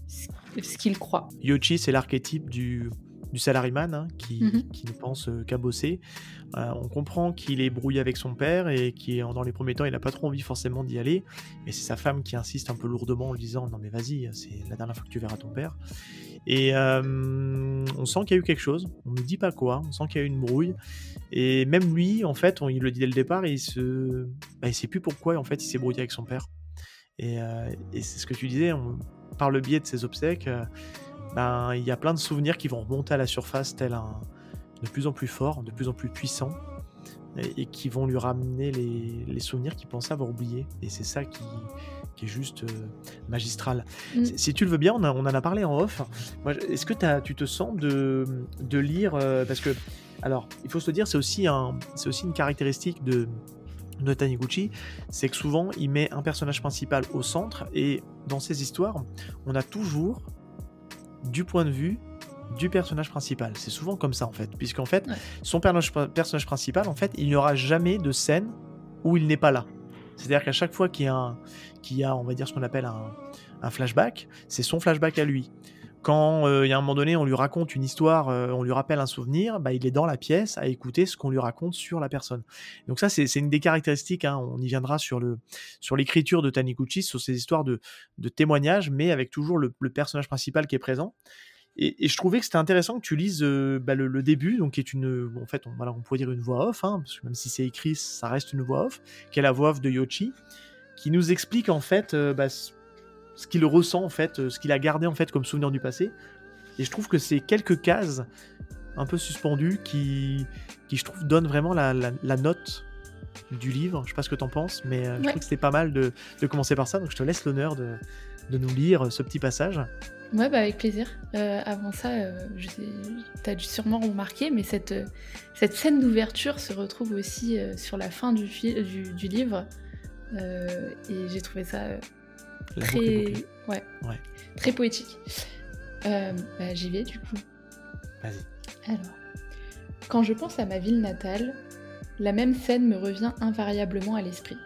ce qu'il croit. Yoshi, c'est l'archétype du, du salariman hein, qui, Mhm. qui ne pense euh, qu'à bosser. Euh, on comprend qu'il est brouillé avec son père et qui dans les premiers temps il n'a pas trop envie forcément d'y aller, mais c'est sa femme qui insiste un peu lourdement en lui disant non mais vas-y c'est la dernière fois que tu verras ton père. Et euh, on sent qu'il y a eu quelque chose, on ne dit pas quoi, on sent qu'il y a eu une brouille. Et même lui, en fait, on, il le dit dès le départ, et il se, bah, il sait plus pourquoi en fait il s'est brouillé avec son père. Et, euh, et c'est ce que tu disais, on- par le biais de ses obsèques, ben, il y a plein de souvenirs qui vont remonter à la surface, tel un de plus en plus fort, de plus en plus puissant, et, et qui vont lui ramener les, les souvenirs qu'il pensait avoir oubliés. Et c'est ça qui, qui est juste euh, magistral. Mm. Si- tu le veux bien, on, a- on en a parlé en off. Est-ce que tu te sens de, de lire euh, Parce que, alors, il faut se le dire, c'est aussi, un, c'est aussi une caractéristique de, de Taniguchi, c'est que souvent, il met un personnage principal au centre, et dans ses histoires, on a toujours du point de vue du personnage principal. C'est souvent comme ça, en fait. Puisqu'en fait, Ouais. son personnage, principal, en fait, il n'y aura jamais de scène où il n'est pas là. C'est-à-dire qu'à chaque fois qu'il y y a, on va dire, ce qu'on appelle un, un flashback, c'est son flashback à lui. Quand euh, il y a un moment donné, on lui raconte une histoire, euh, on lui rappelle un souvenir, bah, il est dans la pièce à écouter ce qu'on lui raconte sur la personne. Donc ça, c'est une des caractéristiques, hein, on y viendra sur le sur l'écriture de Taniguchi, sur ces histoires de, de témoignages, mais avec toujours le, personnage principal qui est présent. Et, je trouvais que c'était intéressant que tu lises euh, bah, le, début, donc qui est une, en fait, on, on pourrait dire une voix off, hein, parce que même si c'est écrit, ça reste une voix off, qui est la voix off de Yoshi, qui nous explique en fait euh, bah, ce qu'il ressent en fait, euh, ce qu'il a gardé en fait comme souvenir du passé. Et je trouve que c'est quelques cases un peu suspendues qui, qui je trouve donnent vraiment la, la- la note du livre. Je sais pas ce que t'en penses, mais euh, je Ouais. trouve que c'était pas mal de, de commencer par ça. Donc je te laisse l'honneur de, de nous lire ce petit passage. Ouais, bah avec plaisir. Euh, avant ça, euh, sais- t'as dû sûrement remarquer, mais cette, euh, cette scène d'ouverture se retrouve aussi euh, sur la fin du, du, du livre. Euh, et j'ai trouvé ça euh, La boucle est très, bouclée. ouais, Ouais. très poétique. Euh, bah, J'y vais du coup. Vas-y. Alors, quand je pense à ma ville natale, la même scène me revient invariablement à l'esprit.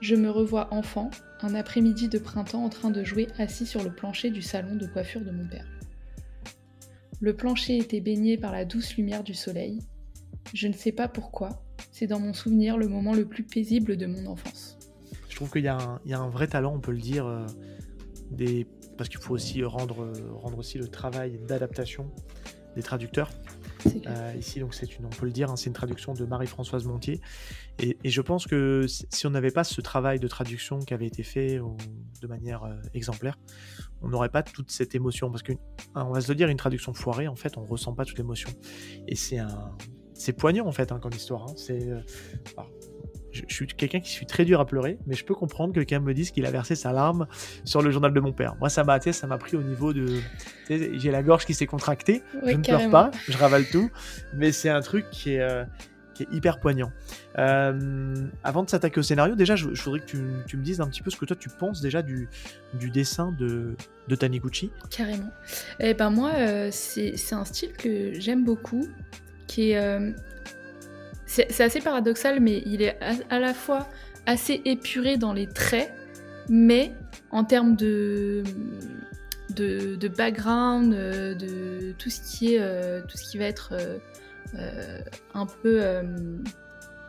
Je me revois enfant, un après-midi de printemps en train de jouer assis sur le plancher du salon de coiffure de mon père. Le plancher était baigné par la douce lumière du soleil. Je ne sais pas pourquoi, c'est dans mon souvenir le moment le plus paisible de mon enfance. Trouve qu'il y, a un- il y a un vrai talent, on peut le dire, euh, des... parce qu'il faut aussi rendre, euh, rendre aussi le travail d'adaptation des traducteurs. Euh, ici, donc c'est une, on peut le dire, hein, c'est une traduction de Marie-Françoise Montier. Et, et je pense que si on n'avait pas ce travail de traduction qui avait été fait au- de manière euh, exemplaire, on n'aurait pas toute cette émotion. Parce que, hein, on va se le dire, une traduction foirée, en fait, on ressent pas toute l'émotion. Et c'est un, c'est poignant en fait hein, comme histoire. hein. C'est, euh, je, je suis quelqu'un qui suis très dur à pleurer, mais je peux comprendre que quelqu'un me dise qu'il a versé sa larme sur le journal de mon père. Moi, ça m'a, ça m'a pris au niveau de, j'ai la gorge qui s'est contractée. Je ne carrément. pleure pas, je ravale tout, mais c'est un truc qui est, euh, qui est hyper poignant. Euh, avant de s'attaquer au scénario, déjà, je, je voudrais que tu, tu me dises un petit peu ce que toi tu penses déjà du, du dessin de, de Taniguchi. Carrément. Et ben moi, euh, c'est un style que j'aime beaucoup, qui est... c'est assez paradoxal, mais il est à, la fois assez épuré dans les traits, mais en termes de, de, background, euh, de tout ce qui, est, euh, tout ce qui va être euh, un peu...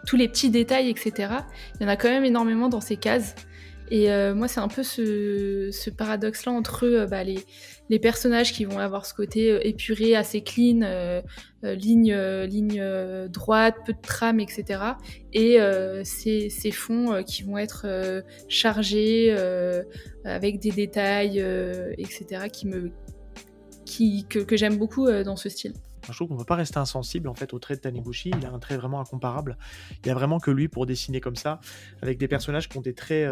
tous les petits détails, etc. Il y en a quand même énormément dans ces cases. Et moi, c'est un peu ce, ce paradoxe-là entre bah, les, les personnages qui vont avoir ce côté euh, épuré, assez clean, euh, euh, ligne, euh, ligne droite, peu de trame, etc. Et ces, ces fonds qui vont être chargés avec des détails, etc. qui me, qui, que, j'aime beaucoup dans ce style. Je trouve qu'on ne peut pas rester insensible en fait au trait de Taniguchi. Il a un trait vraiment incomparable. Il n'y a vraiment que lui pour dessiner comme ça, avec des personnages qui ont des traits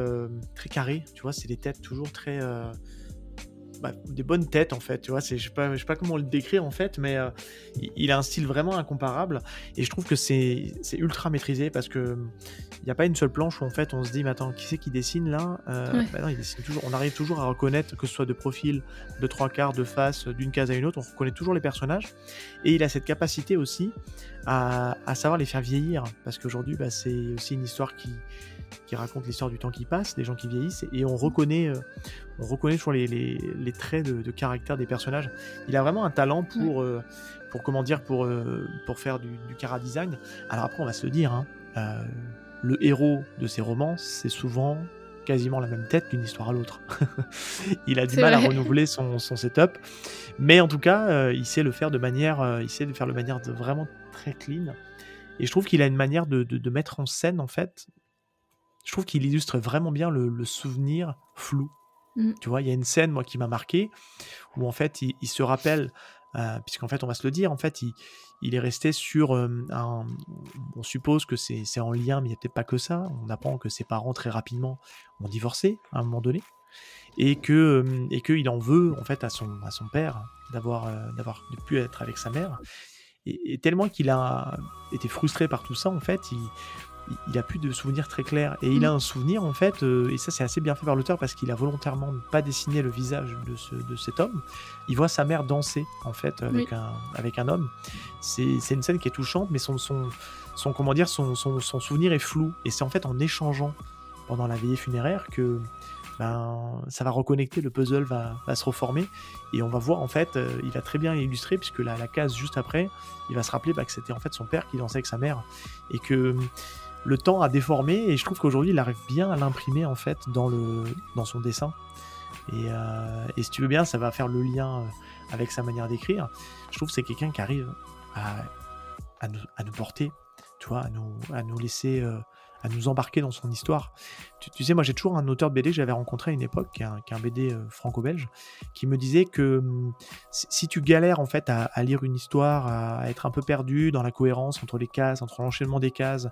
très carrés. Tu vois, c'est des têtes toujours très. Bah, des bonnes têtes en fait. Tu vois, c'est, je sais pas, je sais pas comment le décrire en fait, mais euh, il- a un style vraiment incomparable. Et je trouve que c'est, c'est ultra maîtrisé parce que il n'y a pas une seule planche où en fait on se dit, mais attends, qui c'est qui dessine là Euh, Ouais. bah non, il dessine toujours. On arrive toujours à reconnaître que ce soit de profil, de trois quarts, de face, d'une case à une autre. On reconnaît toujours les personnages. Et il a cette capacité aussi à, à savoir les faire vieillir, parce qu'aujourd'hui, bah, c'est aussi une histoire qui, qui raconte l'histoire du temps qui passe, des gens qui vieillissent, et on reconnaît, on reconnaît toujours les, les, traits de, caractère des personnages. Il a vraiment un talent pour, pour comment dire, pour, pour faire du, du cara design. Alors après, on va se le dire, hein, le héros de ces romans, c'est souvent quasiment la même tête d'une histoire à l'autre. il a du mal à renouveler son, son, setup, mais en tout cas, euh, il sait le faire de manière, euh, il sait le faire de manière de vraiment très clean. Et je trouve qu'il a une manière de, de, mettre en scène en fait. Je trouve qu'il illustre vraiment bien le, souvenir flou. Mm. Tu vois, il y a une scène moi qui m'a marqué où en fait il, il se rappelle, euh, puisqu'en fait on va se le dire, en fait il, il est resté sur un. On suppose que c'est en lien, mais il n'y a peut-être pas que ça. On apprend que ses parents très rapidement ont divorcé à un moment donné et que et qu'il en veut en fait à son à son père d'avoir d'avoir de pu être avec sa mère et, et tellement qu'il a été frustré par tout ça en fait il, il a plus de souvenirs très clairs. Et il a mm. un souvenir, en fait, euh, et ça c'est assez bien fait par l'auteur parce qu'il a volontairement pas dessiné le visage de, de, cet homme. Il voit sa mère danser, en fait, avec, un, avec un homme. C'est une scène qui est touchante, mais son, son, son comment dire, son, son, son souvenir est flou. Et c'est en fait en échangeant pendant la veillée funéraire que ben, ça va reconnecter, le puzzle va, va, se reformer. Et on va voir, en fait, euh, il a très bien illustré, puisque la, la case juste après, il va se rappeler bah, que c'était en fait son père qui dansait avec sa mère. Et que le temps a déformé et je trouve qu'aujourd'hui il arrive bien à l'imprimer en fait dans, le, dans son dessin. Et, euh, et, si tu veux bien, ça va faire le lien euh, avec sa manière d'écrire. Je trouve que c'est quelqu'un qui arrive à, à, nous, à, nous, porter, tu vois, à nous, à nous laisser euh, à nous embarquer dans son histoire. Tu, sais, moi j'ai toujours un auteur de BD que j'avais rencontré à une époque, qui est un, BD euh, franco-belge, qui me disait que hum, si tu galères en fait à, lire une histoire, à être un peu perdu dans la cohérence entre les cases, entre l'enchaînement des cases,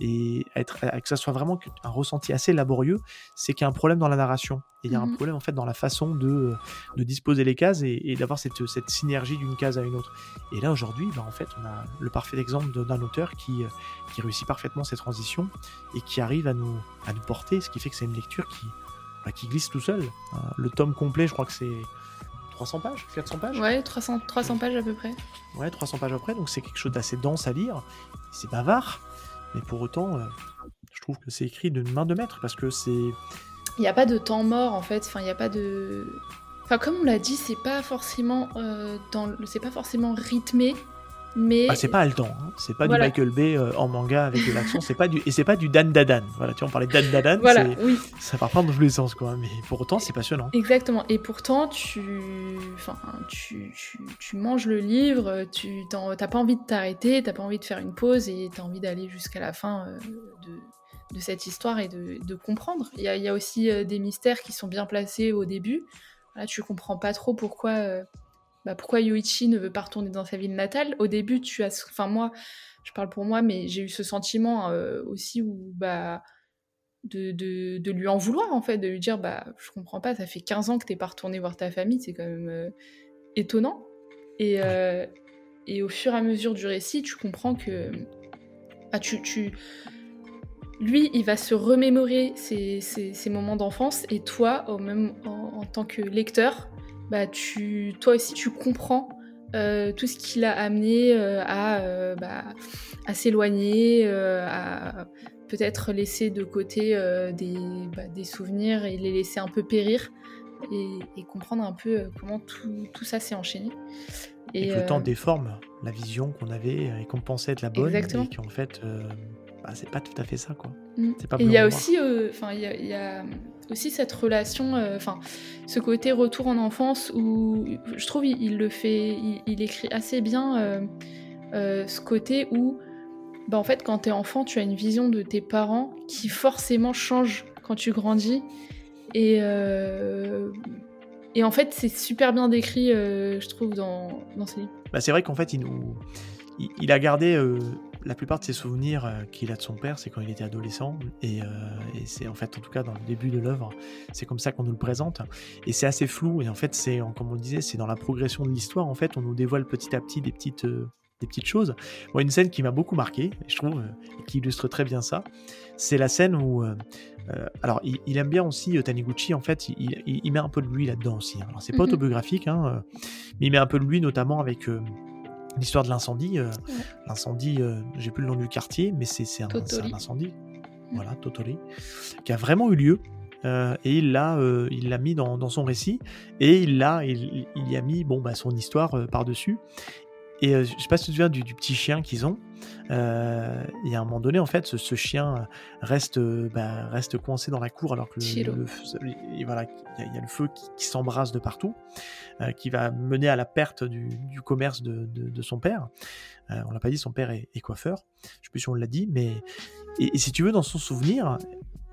et être, que ça soit vraiment un ressenti assez laborieux, c'est qu'il y a un problème dans la narration. Et il y a un mmh problème en fait dans la façon de, de disposer les cases et, d'avoir cette, cette synergie d'une case à une autre. Et là aujourd'hui, bah, en fait, on a le parfait exemple d'un auteur qui, qui réussit parfaitement ces transitions et qui arrive à nous, à nous porter, ce qui fait que c'est une lecture qui, bah, qui glisse tout seul. Euh, le tome complet, je crois que c'est 300 pages 400 pages Ouais, 300, 300 pages à peu près. Ouais, 300 pages après, donc c'est quelque chose d'assez dense à lire. C'est bavard, mais pour autant, euh, je trouve que c'est écrit d'une main de maître parce que c'est il n'y a pas de temps mort en fait, enfin il n'y a pas de... Enfin comme on l'a dit, c'est pas forcément euh, dans c'est pas forcément rythmé, mais ah, c'est pas haletant, hein. c'est pas du Michael Bay euh, en manga avec de l'action, c'est pas du et c'est pas du Dan Dadan. Voilà, tu vois, on parlait de Dan Dadan, voilà, oui. ça part pas dans tous les sens quoi, mais pour autant c'est passionnant. Exactement. Et pourtant tu enfin tu, tu, tu manges le livre, tu t'as pas envie de t'arrêter, t'as pas envie de faire une pause et t'as envie d'aller jusqu'à la fin euh, de de cette histoire et de, comprendre. Il y, a, aussi euh, des mystères qui sont bien placés au début. Là, tu comprends pas trop pourquoi, euh, bah, pourquoi Yoichi ne veut pas retourner dans sa ville natale. Au début, tu as, enfin moi, je parle pour moi, mais j'ai eu ce sentiment euh, aussi où bah de, de, lui en vouloir en fait, de lui dire bah je comprends pas, ça fait 15 ans que t'es pas retourné voir ta famille, c'est quand même étonnant. Et, et au fur et à mesure du récit, tu comprends que bah, tu, tu, lui, il va se remémorer ses, moments d'enfance et toi, au même, en, tant que lecteur, bah, tu, toi aussi, tu comprends euh, tout ce qui l'a amené euh, euh, bah, à, s'éloigner, à peut-être laisser de côté bah, des, souvenirs et les laisser un peu périr et, comprendre un peu comment tout, ça s'est enchaîné. Et, que le temps déforme la vision qu'on avait et qu'on pensait être la bonne exactement. et qu'en fait bah, c'est pas tout à fait ça, quoi. Mm. il y a aussi, euh, enfin, il y, a aussi cette relation, euh, enfin, ce côté retour en enfance où je trouve il, le fait, il, écrit assez bien euh, ce côté où, bah, en fait, quand t'es enfant, tu as une vision de tes parents qui forcément change quand tu grandis et et en fait, c'est super bien décrit, je trouve, dans, dans ces livres. Bah, c'est vrai qu'en fait, il nous, il, a gardé la plupart de ses souvenirs euh, qu'il a de son père, c'est quand il était adolescent. Euh, et, c'est en fait, en tout cas, dans le début de l'œuvre, c'est comme ça qu'on nous le présente. Et c'est assez flou. Et en fait, c'est, comme on le disait, c'est dans la progression de l'histoire. En fait, on nous dévoile petit à petit des petites, euh, des petites choses. Moi, une scène qui m'a beaucoup marqué, je trouve, qui illustre très bien ça, c'est la scène où. alors, il, aime bien aussi Taniguchi, en fait, il, met un peu de lui là-dedans aussi. Hein. Alors, c'est pas mhm. autobiographique, hein, mais il met un peu de lui, notamment avec l'histoire de l'incendie. Euh, l'incendie, euh, j'ai plus le nom du quartier, mais c'est un, incendie. voilà, totally, qui a vraiment eu lieu. et il l'a, il l'a mis dans, son récit et il l'a, il, y a mis bon bah son histoire par dessus. Et je sais pas si tu te souviens du petit chien qu'ils ont. Euh, et à un moment donné, en fait, ce, chien reste, bah, reste coincé dans la cour alors que le, voilà, il y, a le feu qui, s'embrasse de partout, euh, qui va mener à la perte du, commerce de, son père. Euh, on l'a pas dit, son père est, coiffeur. Je sais plus si on l'a dit, mais et, si tu veux, dans son souvenir,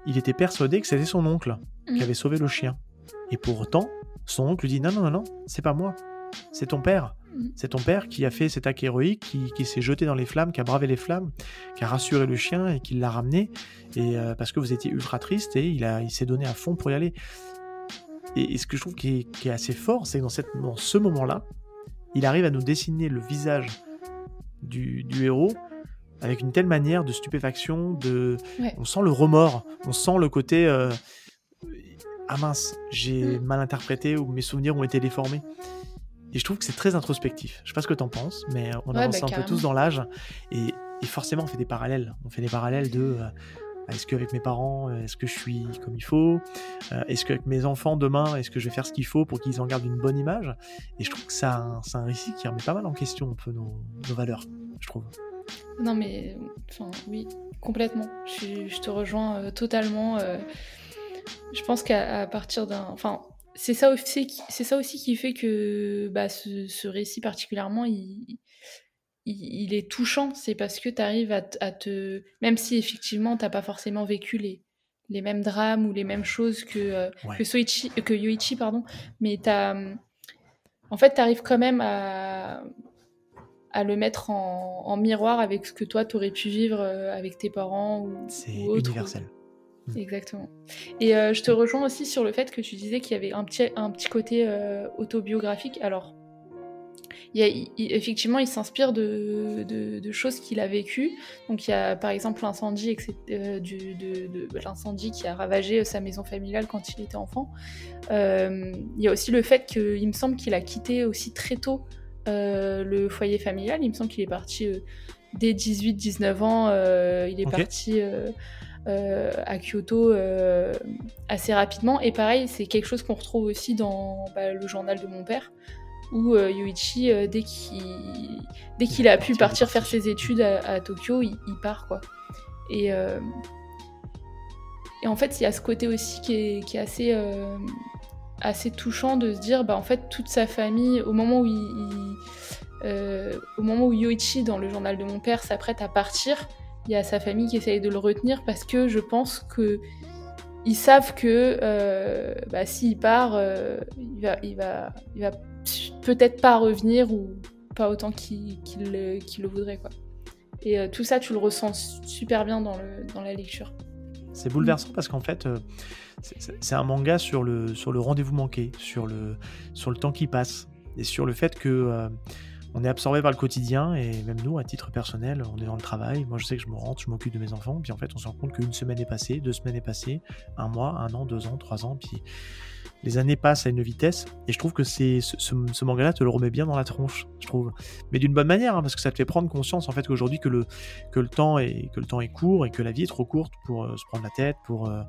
il était persuadé que c'était son oncle qui mmh. avait sauvé le chien. Et pour autant, son oncle lui dit non, non, non, non, c'est pas moi, c'est ton père. Mm. C'est ton père qui a fait cet acte héroïque, qui, s'est jeté dans les flammes, qui a bravé les flammes, qui a rassuré le chien et qui l'a ramené. Et euh, parce que vous étiez ultra triste et il, il s'est donné à fond pour y aller. Et, ce que je trouve qui est, assez fort, c'est que dans, cette, ce moment-là, il arrive à nous dessiner le visage du, héros avec une telle manière de stupéfaction, de, on sent le remords, on sent le côté euh, ah mince, j'ai mm. mal interprété ou mes souvenirs ont été déformés. Et je trouve que c'est très introspectif. Je sais pas ce que tu en penses, mais on avance bah, un peu tous dans l'âge. Et, forcément, on fait des parallèles. On fait des parallèles de euh, est-ce qu'avec mes parents, euh, est-ce que je suis comme il faut euh, Est-ce qu'avec mes enfants, demain, est-ce que je vais faire ce qu'il faut pour qu'ils en gardent une bonne image? Et je trouve que c'est un, un, récit qui remet pas mal en question un peu nos, valeurs, je trouve. Non, mais enfin, oui, complètement. Je, je te rejoins totalement. je pense qu'à partir d'un. Enfin, c'est ça aussi qui, c'est ça aussi qui fait que bah, ce, récit particulièrement il, il, est touchant. C'est parce que tu arrives à, te même si effectivement t'as pas forcément vécu les, les mêmes drames ou les mêmes choses que euh, que, Soichi, que Yoichi pardon mais t'as en fait tu arrives quand même à à le mettre en, miroir avec ce que toi t'aurais pu vivre euh, avec tes parents ou, c'est universel. Exactement. Et euh, je te rejoins aussi sur le fait que tu disais qu'il y avait un petit, un petit côté euh, autobiographique. Alors, effectivement, il s'inspire de, de, choses qu'il a vécues. Donc, il y a par exemple l'incendie, euh, de, l'incendie qui a ravagé sa maison familiale quand il était enfant. il y a aussi le fait qu'il me semble qu'il a quitté aussi très tôt le foyer familial. Il me semble qu'il est parti dès 18-19 ans. il est parti euh, à Kyoto euh, assez rapidement. Et pareil, c'est quelque chose qu'on retrouve aussi dans bah, le journal de mon père, où euh, Yoichi, dès qu'il dès qu'il a pu partir faire ses études à, Tokyo, il, part quoi. Et, et en fait, il y a ce côté aussi qui est, qui est assez assez touchant de se dire, bah en fait, toute sa famille, au moment où il, au moment où Yoichi dans le journal de mon père s'apprête à partir, il y a sa famille qui essaye de le retenir parce que je pense que ils savent que euh, bah, s'il part, euh, il va, il va, il va peut-être pas revenir ou pas autant qu'il le, le, voudrait. Quoi. Et euh, tout ça, tu le ressens super bien dans, le, dans la lecture. C'est bouleversant parce qu'en fait, c'est un manga sur le, sur le rendez-vous manqué, sur le, sur le temps qui passe et sur le fait que on est absorbé par le quotidien et même nous, à titre personnel, on est dans le travail. Moi, je sais que je me rentre, je m'occupe de mes enfants, puis en fait, on se rend compte qu'une semaine est passée, deux semaines est passée, un mois, un an, deux ans, trois ans, puis les années passent à une vitesse. Et je trouve que c'est ce, manga-là te le remet bien dans la tronche, je trouve, mais d'une bonne manière, hein, parce que ça te fait prendre conscience en fait qu'aujourd'hui que le temps est court et que la vie est trop courte pour euh, se prendre la tête, pour euh,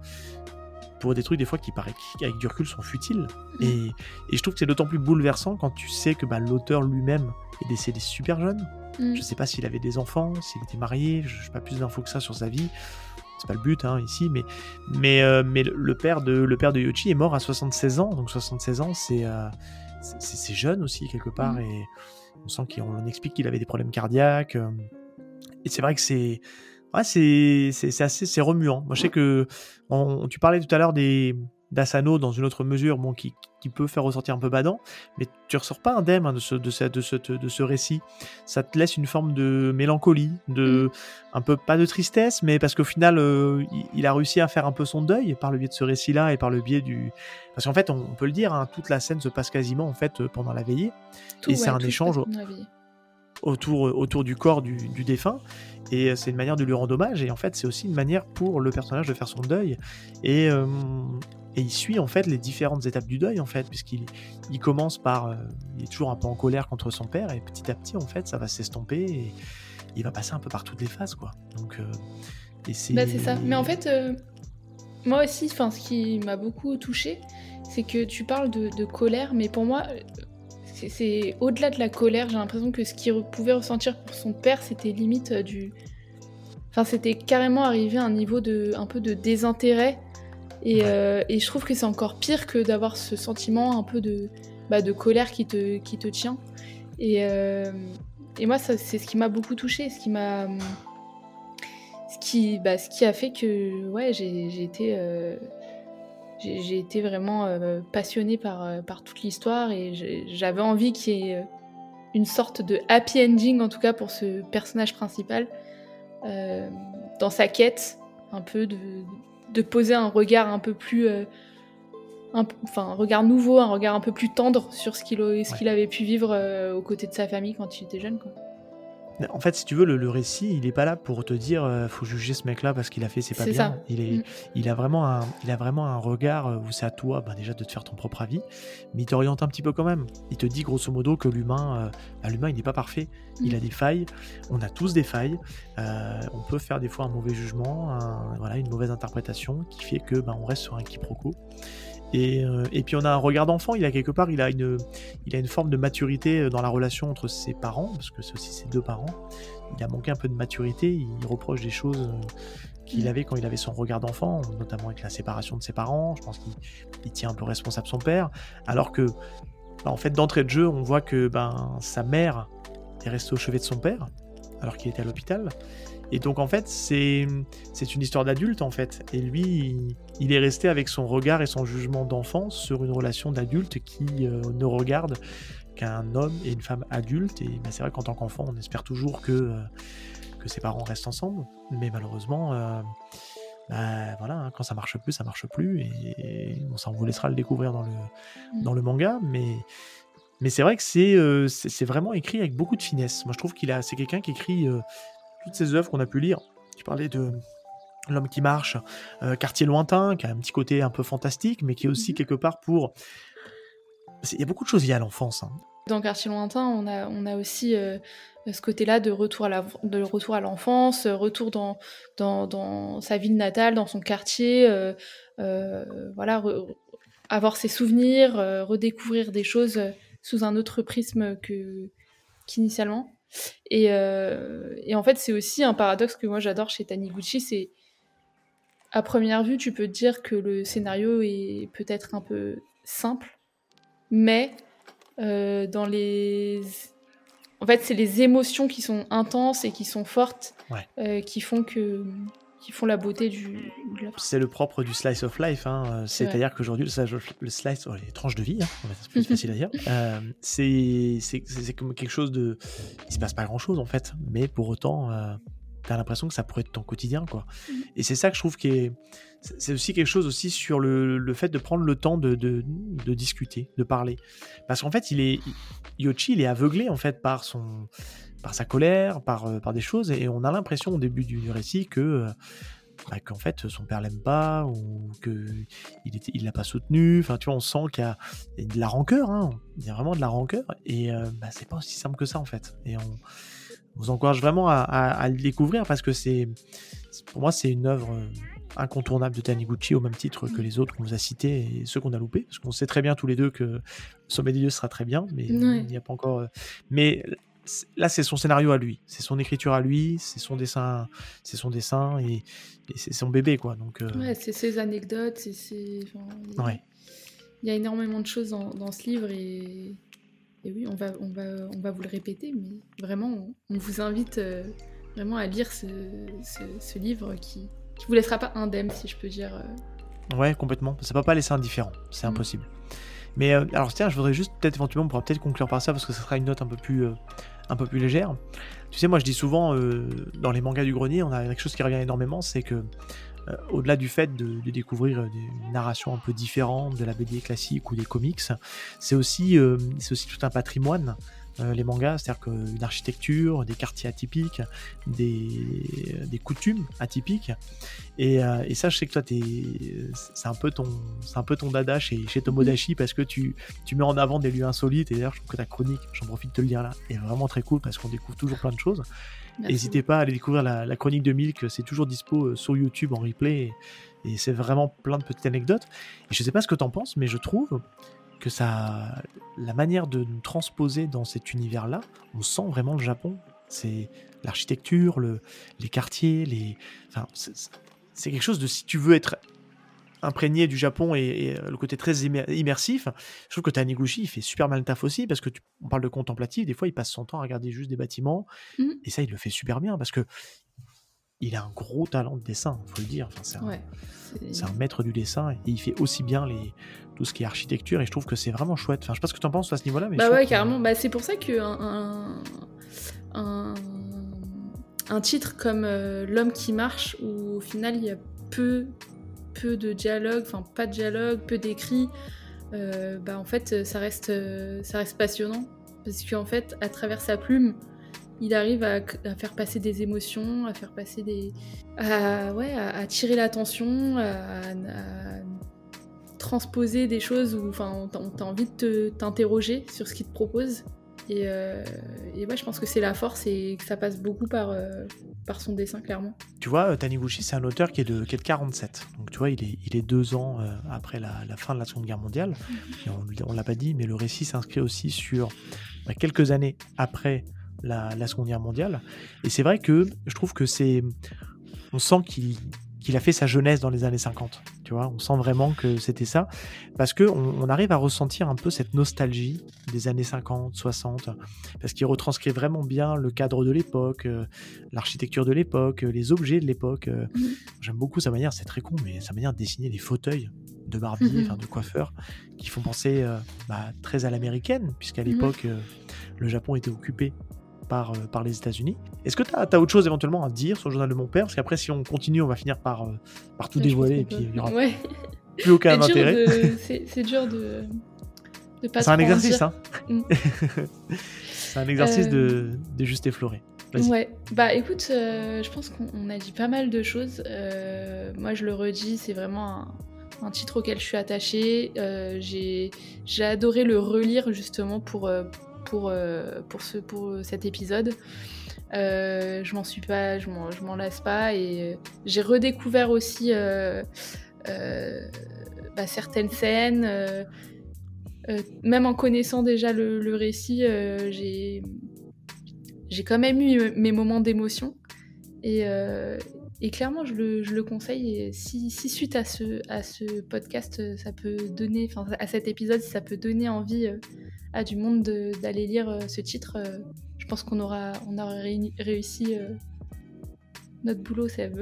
pour des trucs des fois qui paraissent avec du recul sont futiles. Mm. Et, et, je trouve que c'est d'autant plus bouleversant quand tu sais que bah, l'auteur lui-même est décédé super jeune. Mm. Je sais pas s'il avait des enfants, s'il était marié, je n'ai pas plus d'infos que ça sur sa vie. C'est pas le but hein, ici, mais, mais, euh, mais le, père de, le père de Yoshi est mort à 76 ans, donc 76 ans euh, c'est c'est jeune aussi quelque part, mm. et on sent qu'on explique qu'il avait des problèmes cardiaques. Euh, et c'est vrai que c'est Ouais, c'est c'est assez c'est remuant. Moi, je sais que tu parlais tout à l'heure des d'Asano dans une autre mesure, bon, qui, qui, peut faire ressortir un peu badant, mais tu ressors pas indemne hein, de, ce, de, ce, de, ce, de ce récit. Ça te laisse une forme de mélancolie, de mmh. un peu pas de tristesse, mais parce qu'au final, euh, il, a réussi à faire un peu son deuil par le biais de ce récit-là et par le biais du. Parce qu'en fait, on, peut le dire, hein, toute la scène se passe quasiment en fait pendant la veillée, et c'est un échange autour, autour du corps du, défunt. Et euh, c'est une manière de lui rendre hommage. Et en fait, c'est aussi une manière pour le personnage de faire son deuil. Et, euh, et il suit en fait les différentes étapes du deuil, en fait, puisqu'il il commence par. Euh, il est toujours un peu en colère contre son père. Et petit à petit, en fait, ça va s'estomper. Et il va passer un peu par toutes les phases, quoi. Donc. Et c'est Bah, ça. Mais en fait, euh, moi aussi, ce qui m'a beaucoup touché, c'est que tu parles de, colère, mais pour moi, euh, c'est- au-delà de la colère. J'ai l'impression que ce qu'il pouvait ressentir pour son père, c'était limite euh, du. Enfin, c'était carrément arrivé à un niveau de un peu de désintérêt. Et, euh, et je trouve que c'est encore pire que d'avoir ce sentiment un peu de, bah, de colère qui te, qui te tient. Et, euh, et moi, c'est ce qui m'a beaucoup touché, ce qui m'a ce qui, bah, ce qui a fait que ouais, j'ai j'ai été, euh, j'ai été vraiment euh, passionnée par, euh, par toute l'histoire et j'avais envie qu'il y ait euh, une sorte de happy ending, en tout cas pour ce personnage principal, euh, dans sa quête, un peu de, de poser un regard un peu plus. un, enfin, un regard nouveau, un regard un peu plus tendre sur ce qu'il Ouais. qu'il avait pu vivre aux côtés de sa famille quand il était jeune. Quoi. En fait, si tu veux, le, le récit, il est pas là pour te dire euh, faut juger ce mec-là parce qu'il a fait, c'est pas C'est bien. ça. Il, est, Mm. il, a vraiment un, il a vraiment un regard euh, où c'est à toi bah, déjà de te faire ton propre avis, mais il t'oriente un petit peu quand même. Il te dit grosso modo que l'humain, euh, bah, l'humain, il n'est pas parfait. Il Mm. a des failles. On a tous des failles. Euh, on peut faire des fois un mauvais jugement, un- voilà, une mauvaise interprétation qui fait que bah, on reste sur un quiproquo. Et, euh, et puis on a un regard d'enfant, il a quelque part, il a, une, il a une forme de maturité euh, dans la relation entre ses parents, parce que c'est aussi ses deux parents. Il a manqué un peu de maturité, il reproche des choses euh, qu'il Mm. avait quand il avait son regard d'enfant, notamment avec la séparation de ses parents. Je pense qu'il il tient un peu responsable son père, alors que, bah, en fait, d'entrée de jeu, on voit que ben, sa mère est restée au chevet de son père, alors qu'il était à l'hôpital. Et donc en fait, c'est c'est une histoire d'adulte en fait. Et lui, il, il est resté avec son regard et son jugement d'enfant sur une relation d'adulte qui euh, ne regarde qu'un homme et une femme adultes. Et ben, c'est vrai qu'en tant qu'enfant, on espère toujours que, euh, que ses parents restent ensemble. Mais malheureusement, euh, bah, voilà, hein, quand ça marche plus, ça marche plus. Et, bon, ça, on vous laissera le découvrir dans le, dans le manga. Mais, mais c'est vrai que c'est euh, vraiment écrit avec beaucoup de finesse. Moi, je trouve qu'il a, c'est quelqu'un qui écrit euh, toutes ces œuvres qu'on a pu lire. Tu parlais de L'homme qui marche, euh, Quartier lointain, qui a un petit côté un peu fantastique, mais qui est aussi Mhm. quelque part pour. Il y a beaucoup de choses liées à l'enfance. hein. Dans Quartier lointain, on a, on a aussi euh, ce côté-là de retour à la, de retour à l'enfance, euh, retour dans, dans, dans sa ville natale, dans son quartier, euh, voilà, re- avoir ses souvenirs, redécouvrir des choses sous un autre prisme que qu'initialement. Et, euh, et en fait, c'est aussi un paradoxe que moi j'adore chez Taniguchi, c'est à première vue, tu peux te dire que le scénario est peut-être un peu simple, mais euh, dans les. En fait, c'est les émotions qui sont intenses et qui sont fortes Ouais. euh, qui font que qui font la beauté du. C'est le propre du slice of life. hein. C'est-à-dire qu'aujourd'hui, le slice, of- le slice oh, les tranches de vie, hein, c'est plus facile à dire, euh, c'est comme quelque chose de. Il se passe pas grand-chose en fait, mais pour autant, euh, t'as l'impression que ça pourrait être ton quotidien. quoi. Mhm. Et c'est ça que je trouve qui est. c'est- aussi quelque chose aussi sur le, le fait de prendre le temps de, de, de discuter, de parler. Parce qu'en fait, il est, Yoshi, il est aveuglé en fait par son, par sa colère, par, euh, par des choses, et on a l'impression au début du, récit que, euh, bah, qu'en fait son père l'aime pas ou que il était, il l'a pas soutenu. Enfin, tu vois, on sent qu'il y a, de la rancœur, hein. il y a vraiment de la rancœur, et euh, bah, c'est pas aussi simple que ça en fait. Et on, on vous encourage vraiment à, à- à le découvrir parce que c'est, pour moi, c'est une œuvre incontournable de Taniguchi au même titre que les autres qu'on vous a cités et ceux qu'on a loupés, parce qu'on sait très bien tous les deux que Sommet des dieux sera très bien, mais Ouais. il n'y a pas encore. Mais là, c'est son scénario à lui, c'est son écriture à lui, c'est son dessin, c'est son dessin et, et c'est son bébé quoi. Donc, euh, Ouais, c'est ses anecdotes, c'est ses. enfin, il y a- ouais. Il y a énormément de choses dans, dans ce livre et, et oui, on va, on, va, on va vous le répéter, mais vraiment, on, on vous invite euh, vraiment à lire ce, ce, ce livre qui qui vous laissera pas indemne, si je peux dire. euh. Ouais, complètement. Ça peut pas laisser indifférent, c'est Mm. impossible. Mais euh, alors tiens, je voudrais juste peut-être éventuellement, on pourra peut-être conclure par ça parce que ça sera une note un peu plus, euh, un peu plus légère. Tu sais, moi je dis souvent euh, dans les mangas du grenier, on a quelque chose qui revient énormément, c'est que au-delà du fait de, découvrir des narrations un peu différentes de la BD classique ou des comics, c'est aussi, c'est aussi tout un patrimoine les mangas, c'est-à-dire qu'une architecture, des quartiers atypiques, des, des coutumes atypiques. Et, euh, et, ça, je sais que toi, c'est un peu ton, c'est un peu ton dada chez, chez Tomodachi parce que tu, tu mets en avant des lieux insolites. Et d'ailleurs, je trouve que ta chronique, j'en profite de te le dire là, est vraiment très cool parce qu'on découvre toujours plein de choses. N'hésitez pas à aller découvrir la, la chronique de Milk, c'est toujours dispo sur YouTube en replay. Et, et c'est vraiment plein de petites anecdotes. Et je sais pas ce que tu en penses, mais je trouve que ça, la manière de nous transposer dans cet univers-là, on sent vraiment le Japon. C'est l'architecture, le, les quartiers, les, enfin, c'est quelque chose de si tu veux être imprégné du Japon et, le côté très immersif, je trouve que Taniguchi il fait super mal le taf aussi parce que tu, on parle de contemplatif, des fois il passe son temps à regarder juste des bâtiments mmh. et ça il le fait super bien parce que il a un gros talent de dessin, faut le dire. Enfin, c'est, un, maître du dessin et il fait aussi bien les, tout ce qui est architecture et je trouve que c'est vraiment chouette. Enfin, je sais pas ce que tu en penses à ce niveau-là. Mais bah ouais, carrément. Bah, c'est pour ça qu'un un, un, titre comme euh, L'homme qui marche, où au final il y a peu, peu de dialogue, enfin pas de dialogue, peu d'écrit, euh, bah en fait ça reste, ça reste passionnant. Parce qu'en fait, à travers sa plume, il arrive à, faire passer des émotions, à faire passer des. à, ouais, à, tirer l'attention, à, transposer des choses où enfin, t'as envie de t'interroger sur ce qu'il te propose. Et, euh, et ouais, je pense que c'est la force et que ça passe beaucoup par, euh, par son dessin, clairement. Tu vois, Taniguchi, c'est un auteur qui est, de, qui est de 47. Donc tu vois, il est, il est deux ans euh, après la, la, fin de la Seconde Guerre mondiale. On ne l'a pas dit, mais le récit s'inscrit aussi sur bah, quelques années après la, Seconde Guerre mondiale. Et c'est vrai que je trouve que c'est. On sent qu'il qu'il a fait sa jeunesse dans les années 50. Tu vois, on sent vraiment que c'était ça. Parce qu'on on arrive à ressentir un peu cette nostalgie des années 50, 60. Parce qu'il retranscrit vraiment bien le cadre de l'époque, euh, l'architecture de l'époque, euh, les objets de l'époque. Euh. Mmh. J'aime beaucoup sa manière, c'est très con, mais sa manière de dessiner les fauteuils de barbier, mmh. de coiffeur, qui font penser bah, très à l'américaine, puisqu'à mmh. l'époque, le Japon était occupé par, euh, par les États-Unis. Est-ce que tu as, autre chose éventuellement à dire sur le journal de mon père? Parce qu'après, si on continue, on va finir par, euh, par tout dévoiler et puis il n'y aura plus aucun intérêt. C'est dur de, de pas C'est un exercice, hein mm. C'est un exercice de, de juste effleurer. Ouais, bah écoute, euh, je pense qu'on a dit pas mal de choses. moi, je le redis, c'est vraiment un, un, titre auquel je suis attachée. J'ai adoré le relire justement pour pour, euh, pour, ce, pour cet épisode. Euh, je m'en suis pas, je m'en lasse pas et j'ai redécouvert aussi euh, bah, certaines scènes. même en connaissant déjà le, récit, j'ai j'ai quand même eu mes moments d'émotion. Et, clairement, je le, je le conseille. Et si, si, suite à ce, à ce podcast, ça peut donner, enfin à cet épisode, si ça peut donner envie à du monde d'aller lire euh, ce titre, euh, je pense qu'on aura, on aura réussi euh, notre boulot, Seb.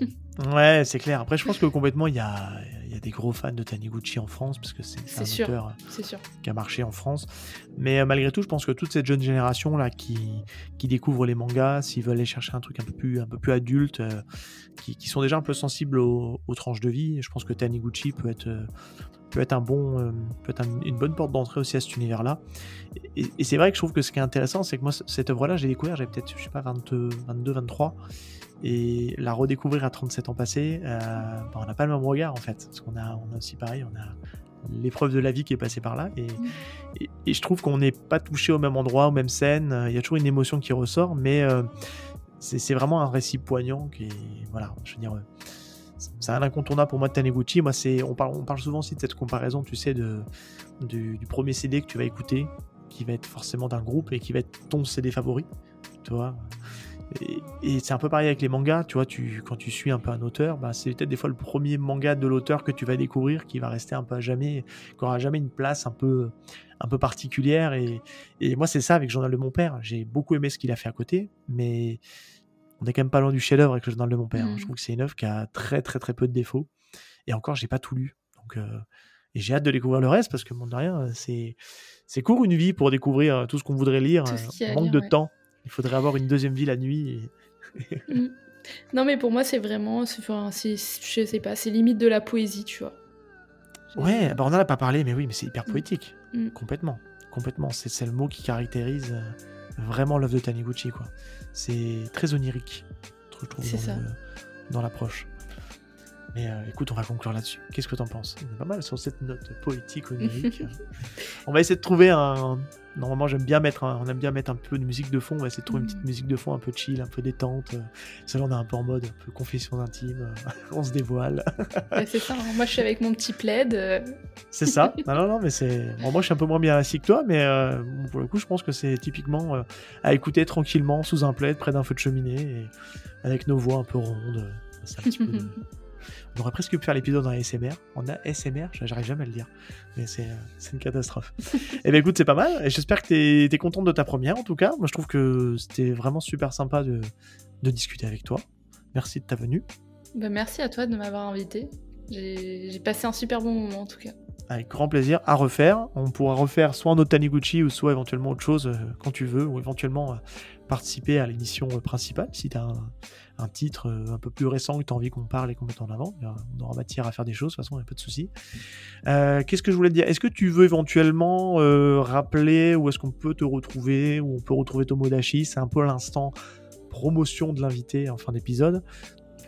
ouais, c'est clair. Après, je pense que complètement, il y a, y a, des gros fans de Taniguchi en France, parce que c'est un sûr, auteur sûr. qui a marché en France. Mais malgré tout, je pense que toute cette jeune génération là qui, qui découvre les mangas, s'ils veulent aller chercher un truc un peu plus, un peu plus adulte, qui, qui, sont déjà un peu sensibles aux, aux, tranches de vie, je pense que Taniguchi peut être peut être un bon, euh, peut être une bonne porte d'entrée aussi à cet univers-là. Et, c'est vrai que je trouve que ce qui est intéressant, c'est que moi, cette œuvre-là, j'ai découvert, j'avais peut-être, je sais pas, 22, 23, et la redécouvrir à 37 ans passés, euh, bah, on n'a pas le même regard en fait, parce qu'on a, on a aussi pareil, on a l'épreuve de la vie qui est passée par là, et, et, je trouve qu'on n'est pas touché au même endroit, aux mêmes scènes, il y a toujours une émotion qui ressort, mais euh, c'est vraiment un récit poignant qui, voilà, je veux dire c'est un incontournable pour moi de Taniguchi. Moi, c'est, on parle, on parle souvent aussi de cette comparaison, tu sais, de, du, premier CD que tu vas écouter, qui va être forcément d'un groupe et qui va être ton CD favori, tu vois. Et, c'est un peu pareil avec les mangas, tu vois, tu, quand tu suis un peu un auteur, bah, c'est peut-être des fois le premier manga de l'auteur que tu vas découvrir qui va rester un peu à jamais, qui aura jamais une place un peu, un peu particulière. Et, et moi, c'est ça avec Journal de mon père. J'ai beaucoup aimé ce qu'il a fait à côté, mais on est quand même pas loin du chef-d'œuvre avec le journal de mon père. Hein. Je mmh. trouve que c'est une œuvre qui a très très très peu de défauts. Et encore, j'ai pas tout lu. Donc, euh, et j'ai hâte de découvrir le reste parce que, mon de rien, c'est, c'est court une vie pour découvrir euh, tout ce qu'on voudrait lire. On manque de temps. Il faudrait avoir une deuxième vie la nuit. Mmh. Non, mais pour moi, c'est vraiment, c'est, je sais pas, c'est limite de la poésie, tu vois. Ouais, bah on en a pas parlé, mais oui, mais c'est hyper mmh. poétique. Complètement. complètement. C'est le mot qui caractérise euh, vraiment l'œuvre de Taniguchi. quoi. C'est très onirique, je trouve, dans l'approche. Mais euh, écoute, on va conclure là-dessus. Qu'est-ce que t'en penses? On est pas mal sur cette note poétique, onirique. on va essayer de trouver un. Normalement, j'aime bien mettre, on aime bien mettre un peu de musique de fond. On va essayer de trouver une petite mm. musique de fond un peu chill, un peu détente. Ça, on est un peu en mode un peu confession intime. on se dévoile. c'est ça. Hein. Moi, je suis avec mon petit plaid. Euh. c'est ça. Non, non, non, mais c'est. moi, je suis un peu moins bien assis que toi, mais euh, pour le coup, je pense que c'est typiquement à écouter tranquillement sous un plaid près d'un feu de cheminée et avec nos voix un peu rondes. C'est un petit peu. On aurait presque pu faire l'épisode en ASMR. On a SMR, j'arrive jamais à le dire. Mais c'est euh, une catastrophe. eh bien écoute, c'est pas mal. Et j'espère que tu es, contente de ta première en tout cas. Moi je trouve que c'était vraiment super sympa de, discuter avec toi. Merci de ta venue. Bah, merci à toi de m'avoir invité. J'ai passé un super bon moment en tout cas. Avec grand plaisir à refaire. On pourra refaire soit en Otaniguchi ou soit éventuellement autre chose euh, quand tu veux, ou éventuellement euh, participer à l'émission principale si tu as un, un titre euh, un peu plus récent que tu as envie qu'on parle et qu'on mette en avant. On aura matière à faire des choses, de toute façon, il n'y a pas de souci. Euh, qu'est-ce que je voulais te dire? Est-ce que tu veux éventuellement euh, rappeler où est-ce qu'on peut te retrouver, où on peut retrouver Tomodachi C'est un peu l'instant promotion de l'invité en fin d'épisode.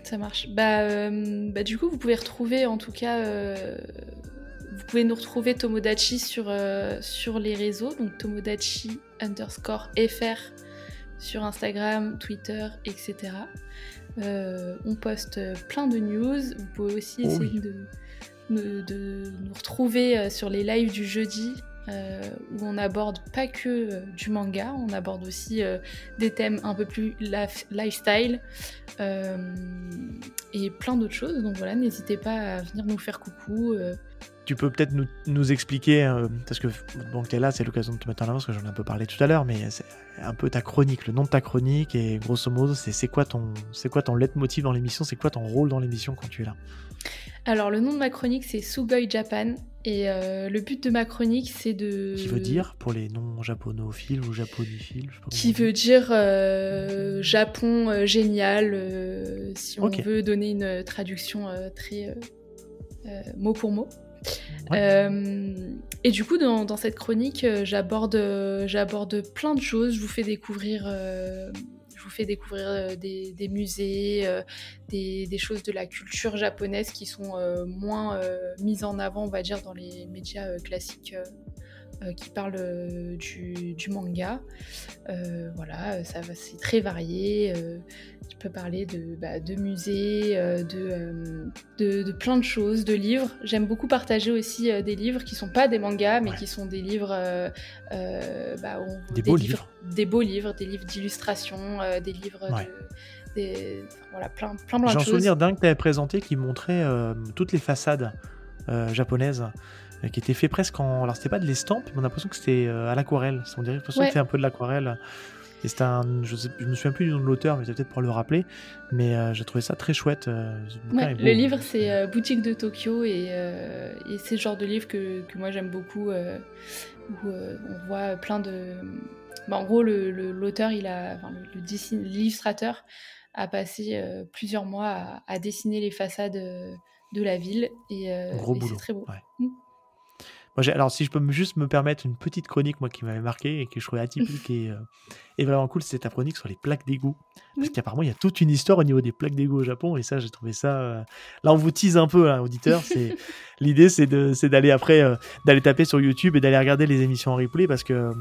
Ça marche. Bah, bah, du coup, vous pouvez retrouver, en tout cas, vous pouvez nous retrouver Tomodachi sur, sur les réseaux, donc Tomodachi underscore FR sur Instagram, Twitter, etc. Euh, on poste plein de news. Vous pouvez aussi oh essayer de, nous retrouver euh, sur les lives du jeudi. Euh, où on n'aborde pas que du manga, on aborde aussi des thèmes un peu plus lifestyle et plein d'autres choses. Donc voilà, n'hésitez pas à venir nous faire coucou, tu peux peut-être nous, expliquer, euh, parce que bon, tu es là, c'est l'occasion de te mettre en avant, parce que j'en ai un peu parlé tout à l'heure, mais c'est un peu ta chronique, le nom de ta chronique, et grosso modo, c'est quoi ton, c'est quoi ton leitmotiv dans l'émission, c'est quoi ton rôle dans l'émission quand tu es là? Alors, le nom de ma chronique, c'est Sugoi Japan, et euh, le but de ma chronique, c'est de. Qui veut dire, pour les noms japonophiles ou japonophiles Qui veut dire euh, Japon génial, si on veut donner une traduction très mot pour mot. Euh, et du coup, dans, cette chronique, euh, j'aborde, euh, j'aborde plein de choses. Je vous fais découvrir, je vous fais découvrir des, musées, des, choses de la culture japonaise qui sont moins mises en avant, on va dire, dans les médias classiques qui parle euh, du, manga. Voilà, ça c'est très varié. Tu peux parler de, bah, de musées, de, de, plein de choses, de livres. J'aime beaucoup partager aussi des livres qui sont pas des mangas, mais qui sont des livres. Bah, des, beaux livres, Des beaux livres, des livres d'illustration, des livres Des, voilà, plein, plein, plein de choses. J'ai un souvenir d'un que tu avais présenté qui montrait toutes les façades japonaises euh, qui était fait presque en. Alors, c'était pas de l'estampe, mais on a l'impression que c'était euh, à l'aquarelle. On dirait que c'était un peu de l'aquarelle. Et c'était un. Je, ne me souviens plus du nom de l'auteur, mais peut-être pour le rappeler. Mais euh, j'ai trouvé ça très chouette. le livre, c'est Boutique de Tokyo, et, c'est le genre de livre que, que moi j'aime beaucoup, où on voit plein de. Bah, en gros, l'auteur, il a. Enfin, l'illustrateur a passé plusieurs mois à, dessiner les façades de la ville. Et, Gros c'est très beau. Mm alors, si je peux juste me permettre une petite chronique, moi, qui m'avait marqué et que je trouvais atypique et, euh, et, vraiment cool, c'est ta chronique sur les plaques d'égout. Parce qu'apparemment, il y a toute une histoire au niveau des plaques d'égout au Japon, et ça, j'ai trouvé ça. Euh, là, on vous tease un peu, hein, auditeur. C'est l'idée, c'est d'aller après, euh, d'aller taper sur YouTube et d'aller regarder les émissions en replay, parce que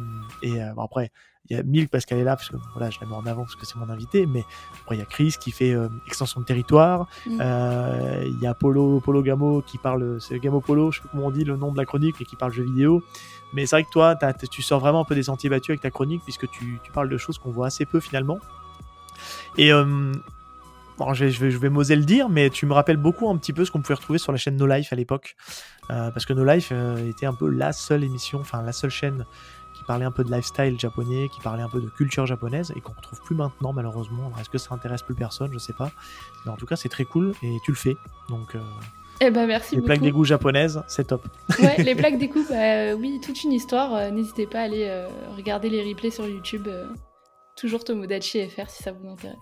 et bon, après, il y a Milk parce qu'elle est là, parce que voilà, je la mets en avant parce que c'est mon invité, mais après il y a Chris qui fait euh, extension de territoire, mm. euh, il y a Polo, Polo Gamo qui parle, c'est Gamo Polo, je sais pas comment on dit le nom de la chronique, et qui parle jeux vidéo. Mais c'est vrai que toi, tu sors vraiment un peu des sentiers battus avec ta chronique, puisque tu, tu parles de choses qu'on voit assez peu finalement. Et euh, bon, je vais, je vais, je vais m'oser le dire, mais tu me rappelles beaucoup un petit peu ce qu'on pouvait retrouver sur la chaîne No Life à l'époque. parce que No Life était un peu la seule émission, enfin la seule chaîne qui parlait un peu de lifestyle japonais, qui parlait un peu de culture japonaise et qu'on retrouve plus maintenant malheureusement. Est-ce que ça intéresse plus personne? Je sais pas. Mais en tout cas, c'est très cool et tu le fais. Donc. Euh, eh ben merci les plaques d'égout japonaises, c'est top. Ouais, les plaques d'égout, bah, euh, oui, toute une histoire. Euh, n'hésitez pas à aller regarder les replays sur YouTube. toujours Tomodachi FR si ça vous intéresse.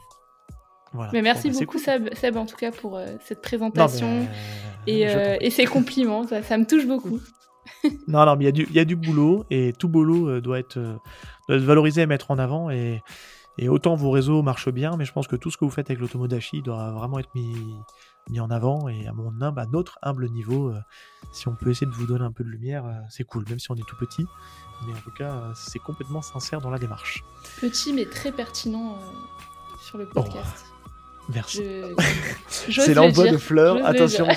Voilà. Mais merci bah, beaucoup Seb, en tout cas pour cette présentation et, et, ces compliments, ça, ça me touche beaucoup. Non, non, mais il y, a du boulot et tout boulot doit être, doit être valorisé et mettre en avant. Et, et autant vos réseaux marchent bien, mais je pense que tout ce que vous faites avec l'automodachi doit vraiment être mis, mis en avant. Et à mon humble, à notre humble niveau, euh, si on peut essayer de vous donner un peu de lumière, euh, c'est cool, même si on est tout petit. Mais en tout cas, euh, c'est complètement sincère dans la démarche. Petit, mais très pertinent sur le podcast. Merci. c'est l'envoi de fleurs. Attention,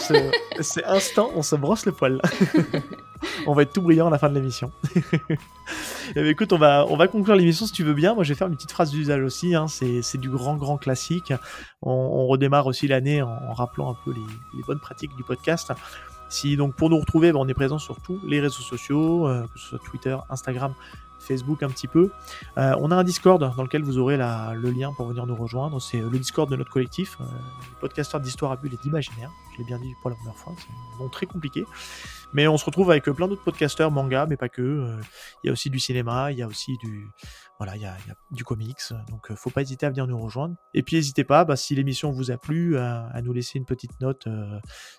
c'est instant, on se brosse le poil. on va être tout brillant à la fin de l'émission. Eh ben, écoute, on va, on va conclure l'émission si tu veux bien. Moi, je vais faire une petite phrase d'usage aussi. Hein. C'est du grand, grand classique. On, redémarre aussi l'année en, rappelant un peu les, bonnes pratiques du podcast. Si donc pour nous retrouver, ben, on est présent sur tous les réseaux sociaux, euh, que ce soit Twitter, Instagram, Facebook un petit peu. Euh, on a un Discord dans lequel vous aurez le lien pour venir nous rejoindre. C'est le Discord de notre collectif, euh, les podcasteurs d'histoire à bulle et d'imaginaire. Je l'ai bien dit pour la première fois, c'est un très compliqué. Mais on se retrouve avec plein d'autres podcasteurs manga, mais pas que. Euh, il y a aussi du cinéma, il y a aussi du, voilà, il y, a, du comics. Donc, faut pas hésiter à venir nous rejoindre. Et puis, n'hésitez pas, bah, si l'émission vous a plu, à, nous laisser une petite note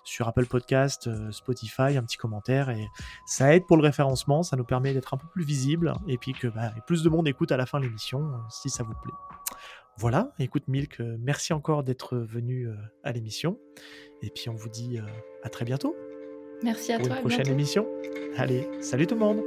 sur Apple Podcast, Spotify, un petit commentaire. Et ça aide pour le référencement, ça nous permet d'être un peu plus visible et puis que bah, plus de monde écoute à la fin l'émission, euh, si ça vous plaît. Voilà, écoute Milk, euh, merci encore d'être venu euh, à l'émission. Et puis on vous dit à très bientôt. Merci à pour toi. Une prochaine émission. Allez, salut tout le monde.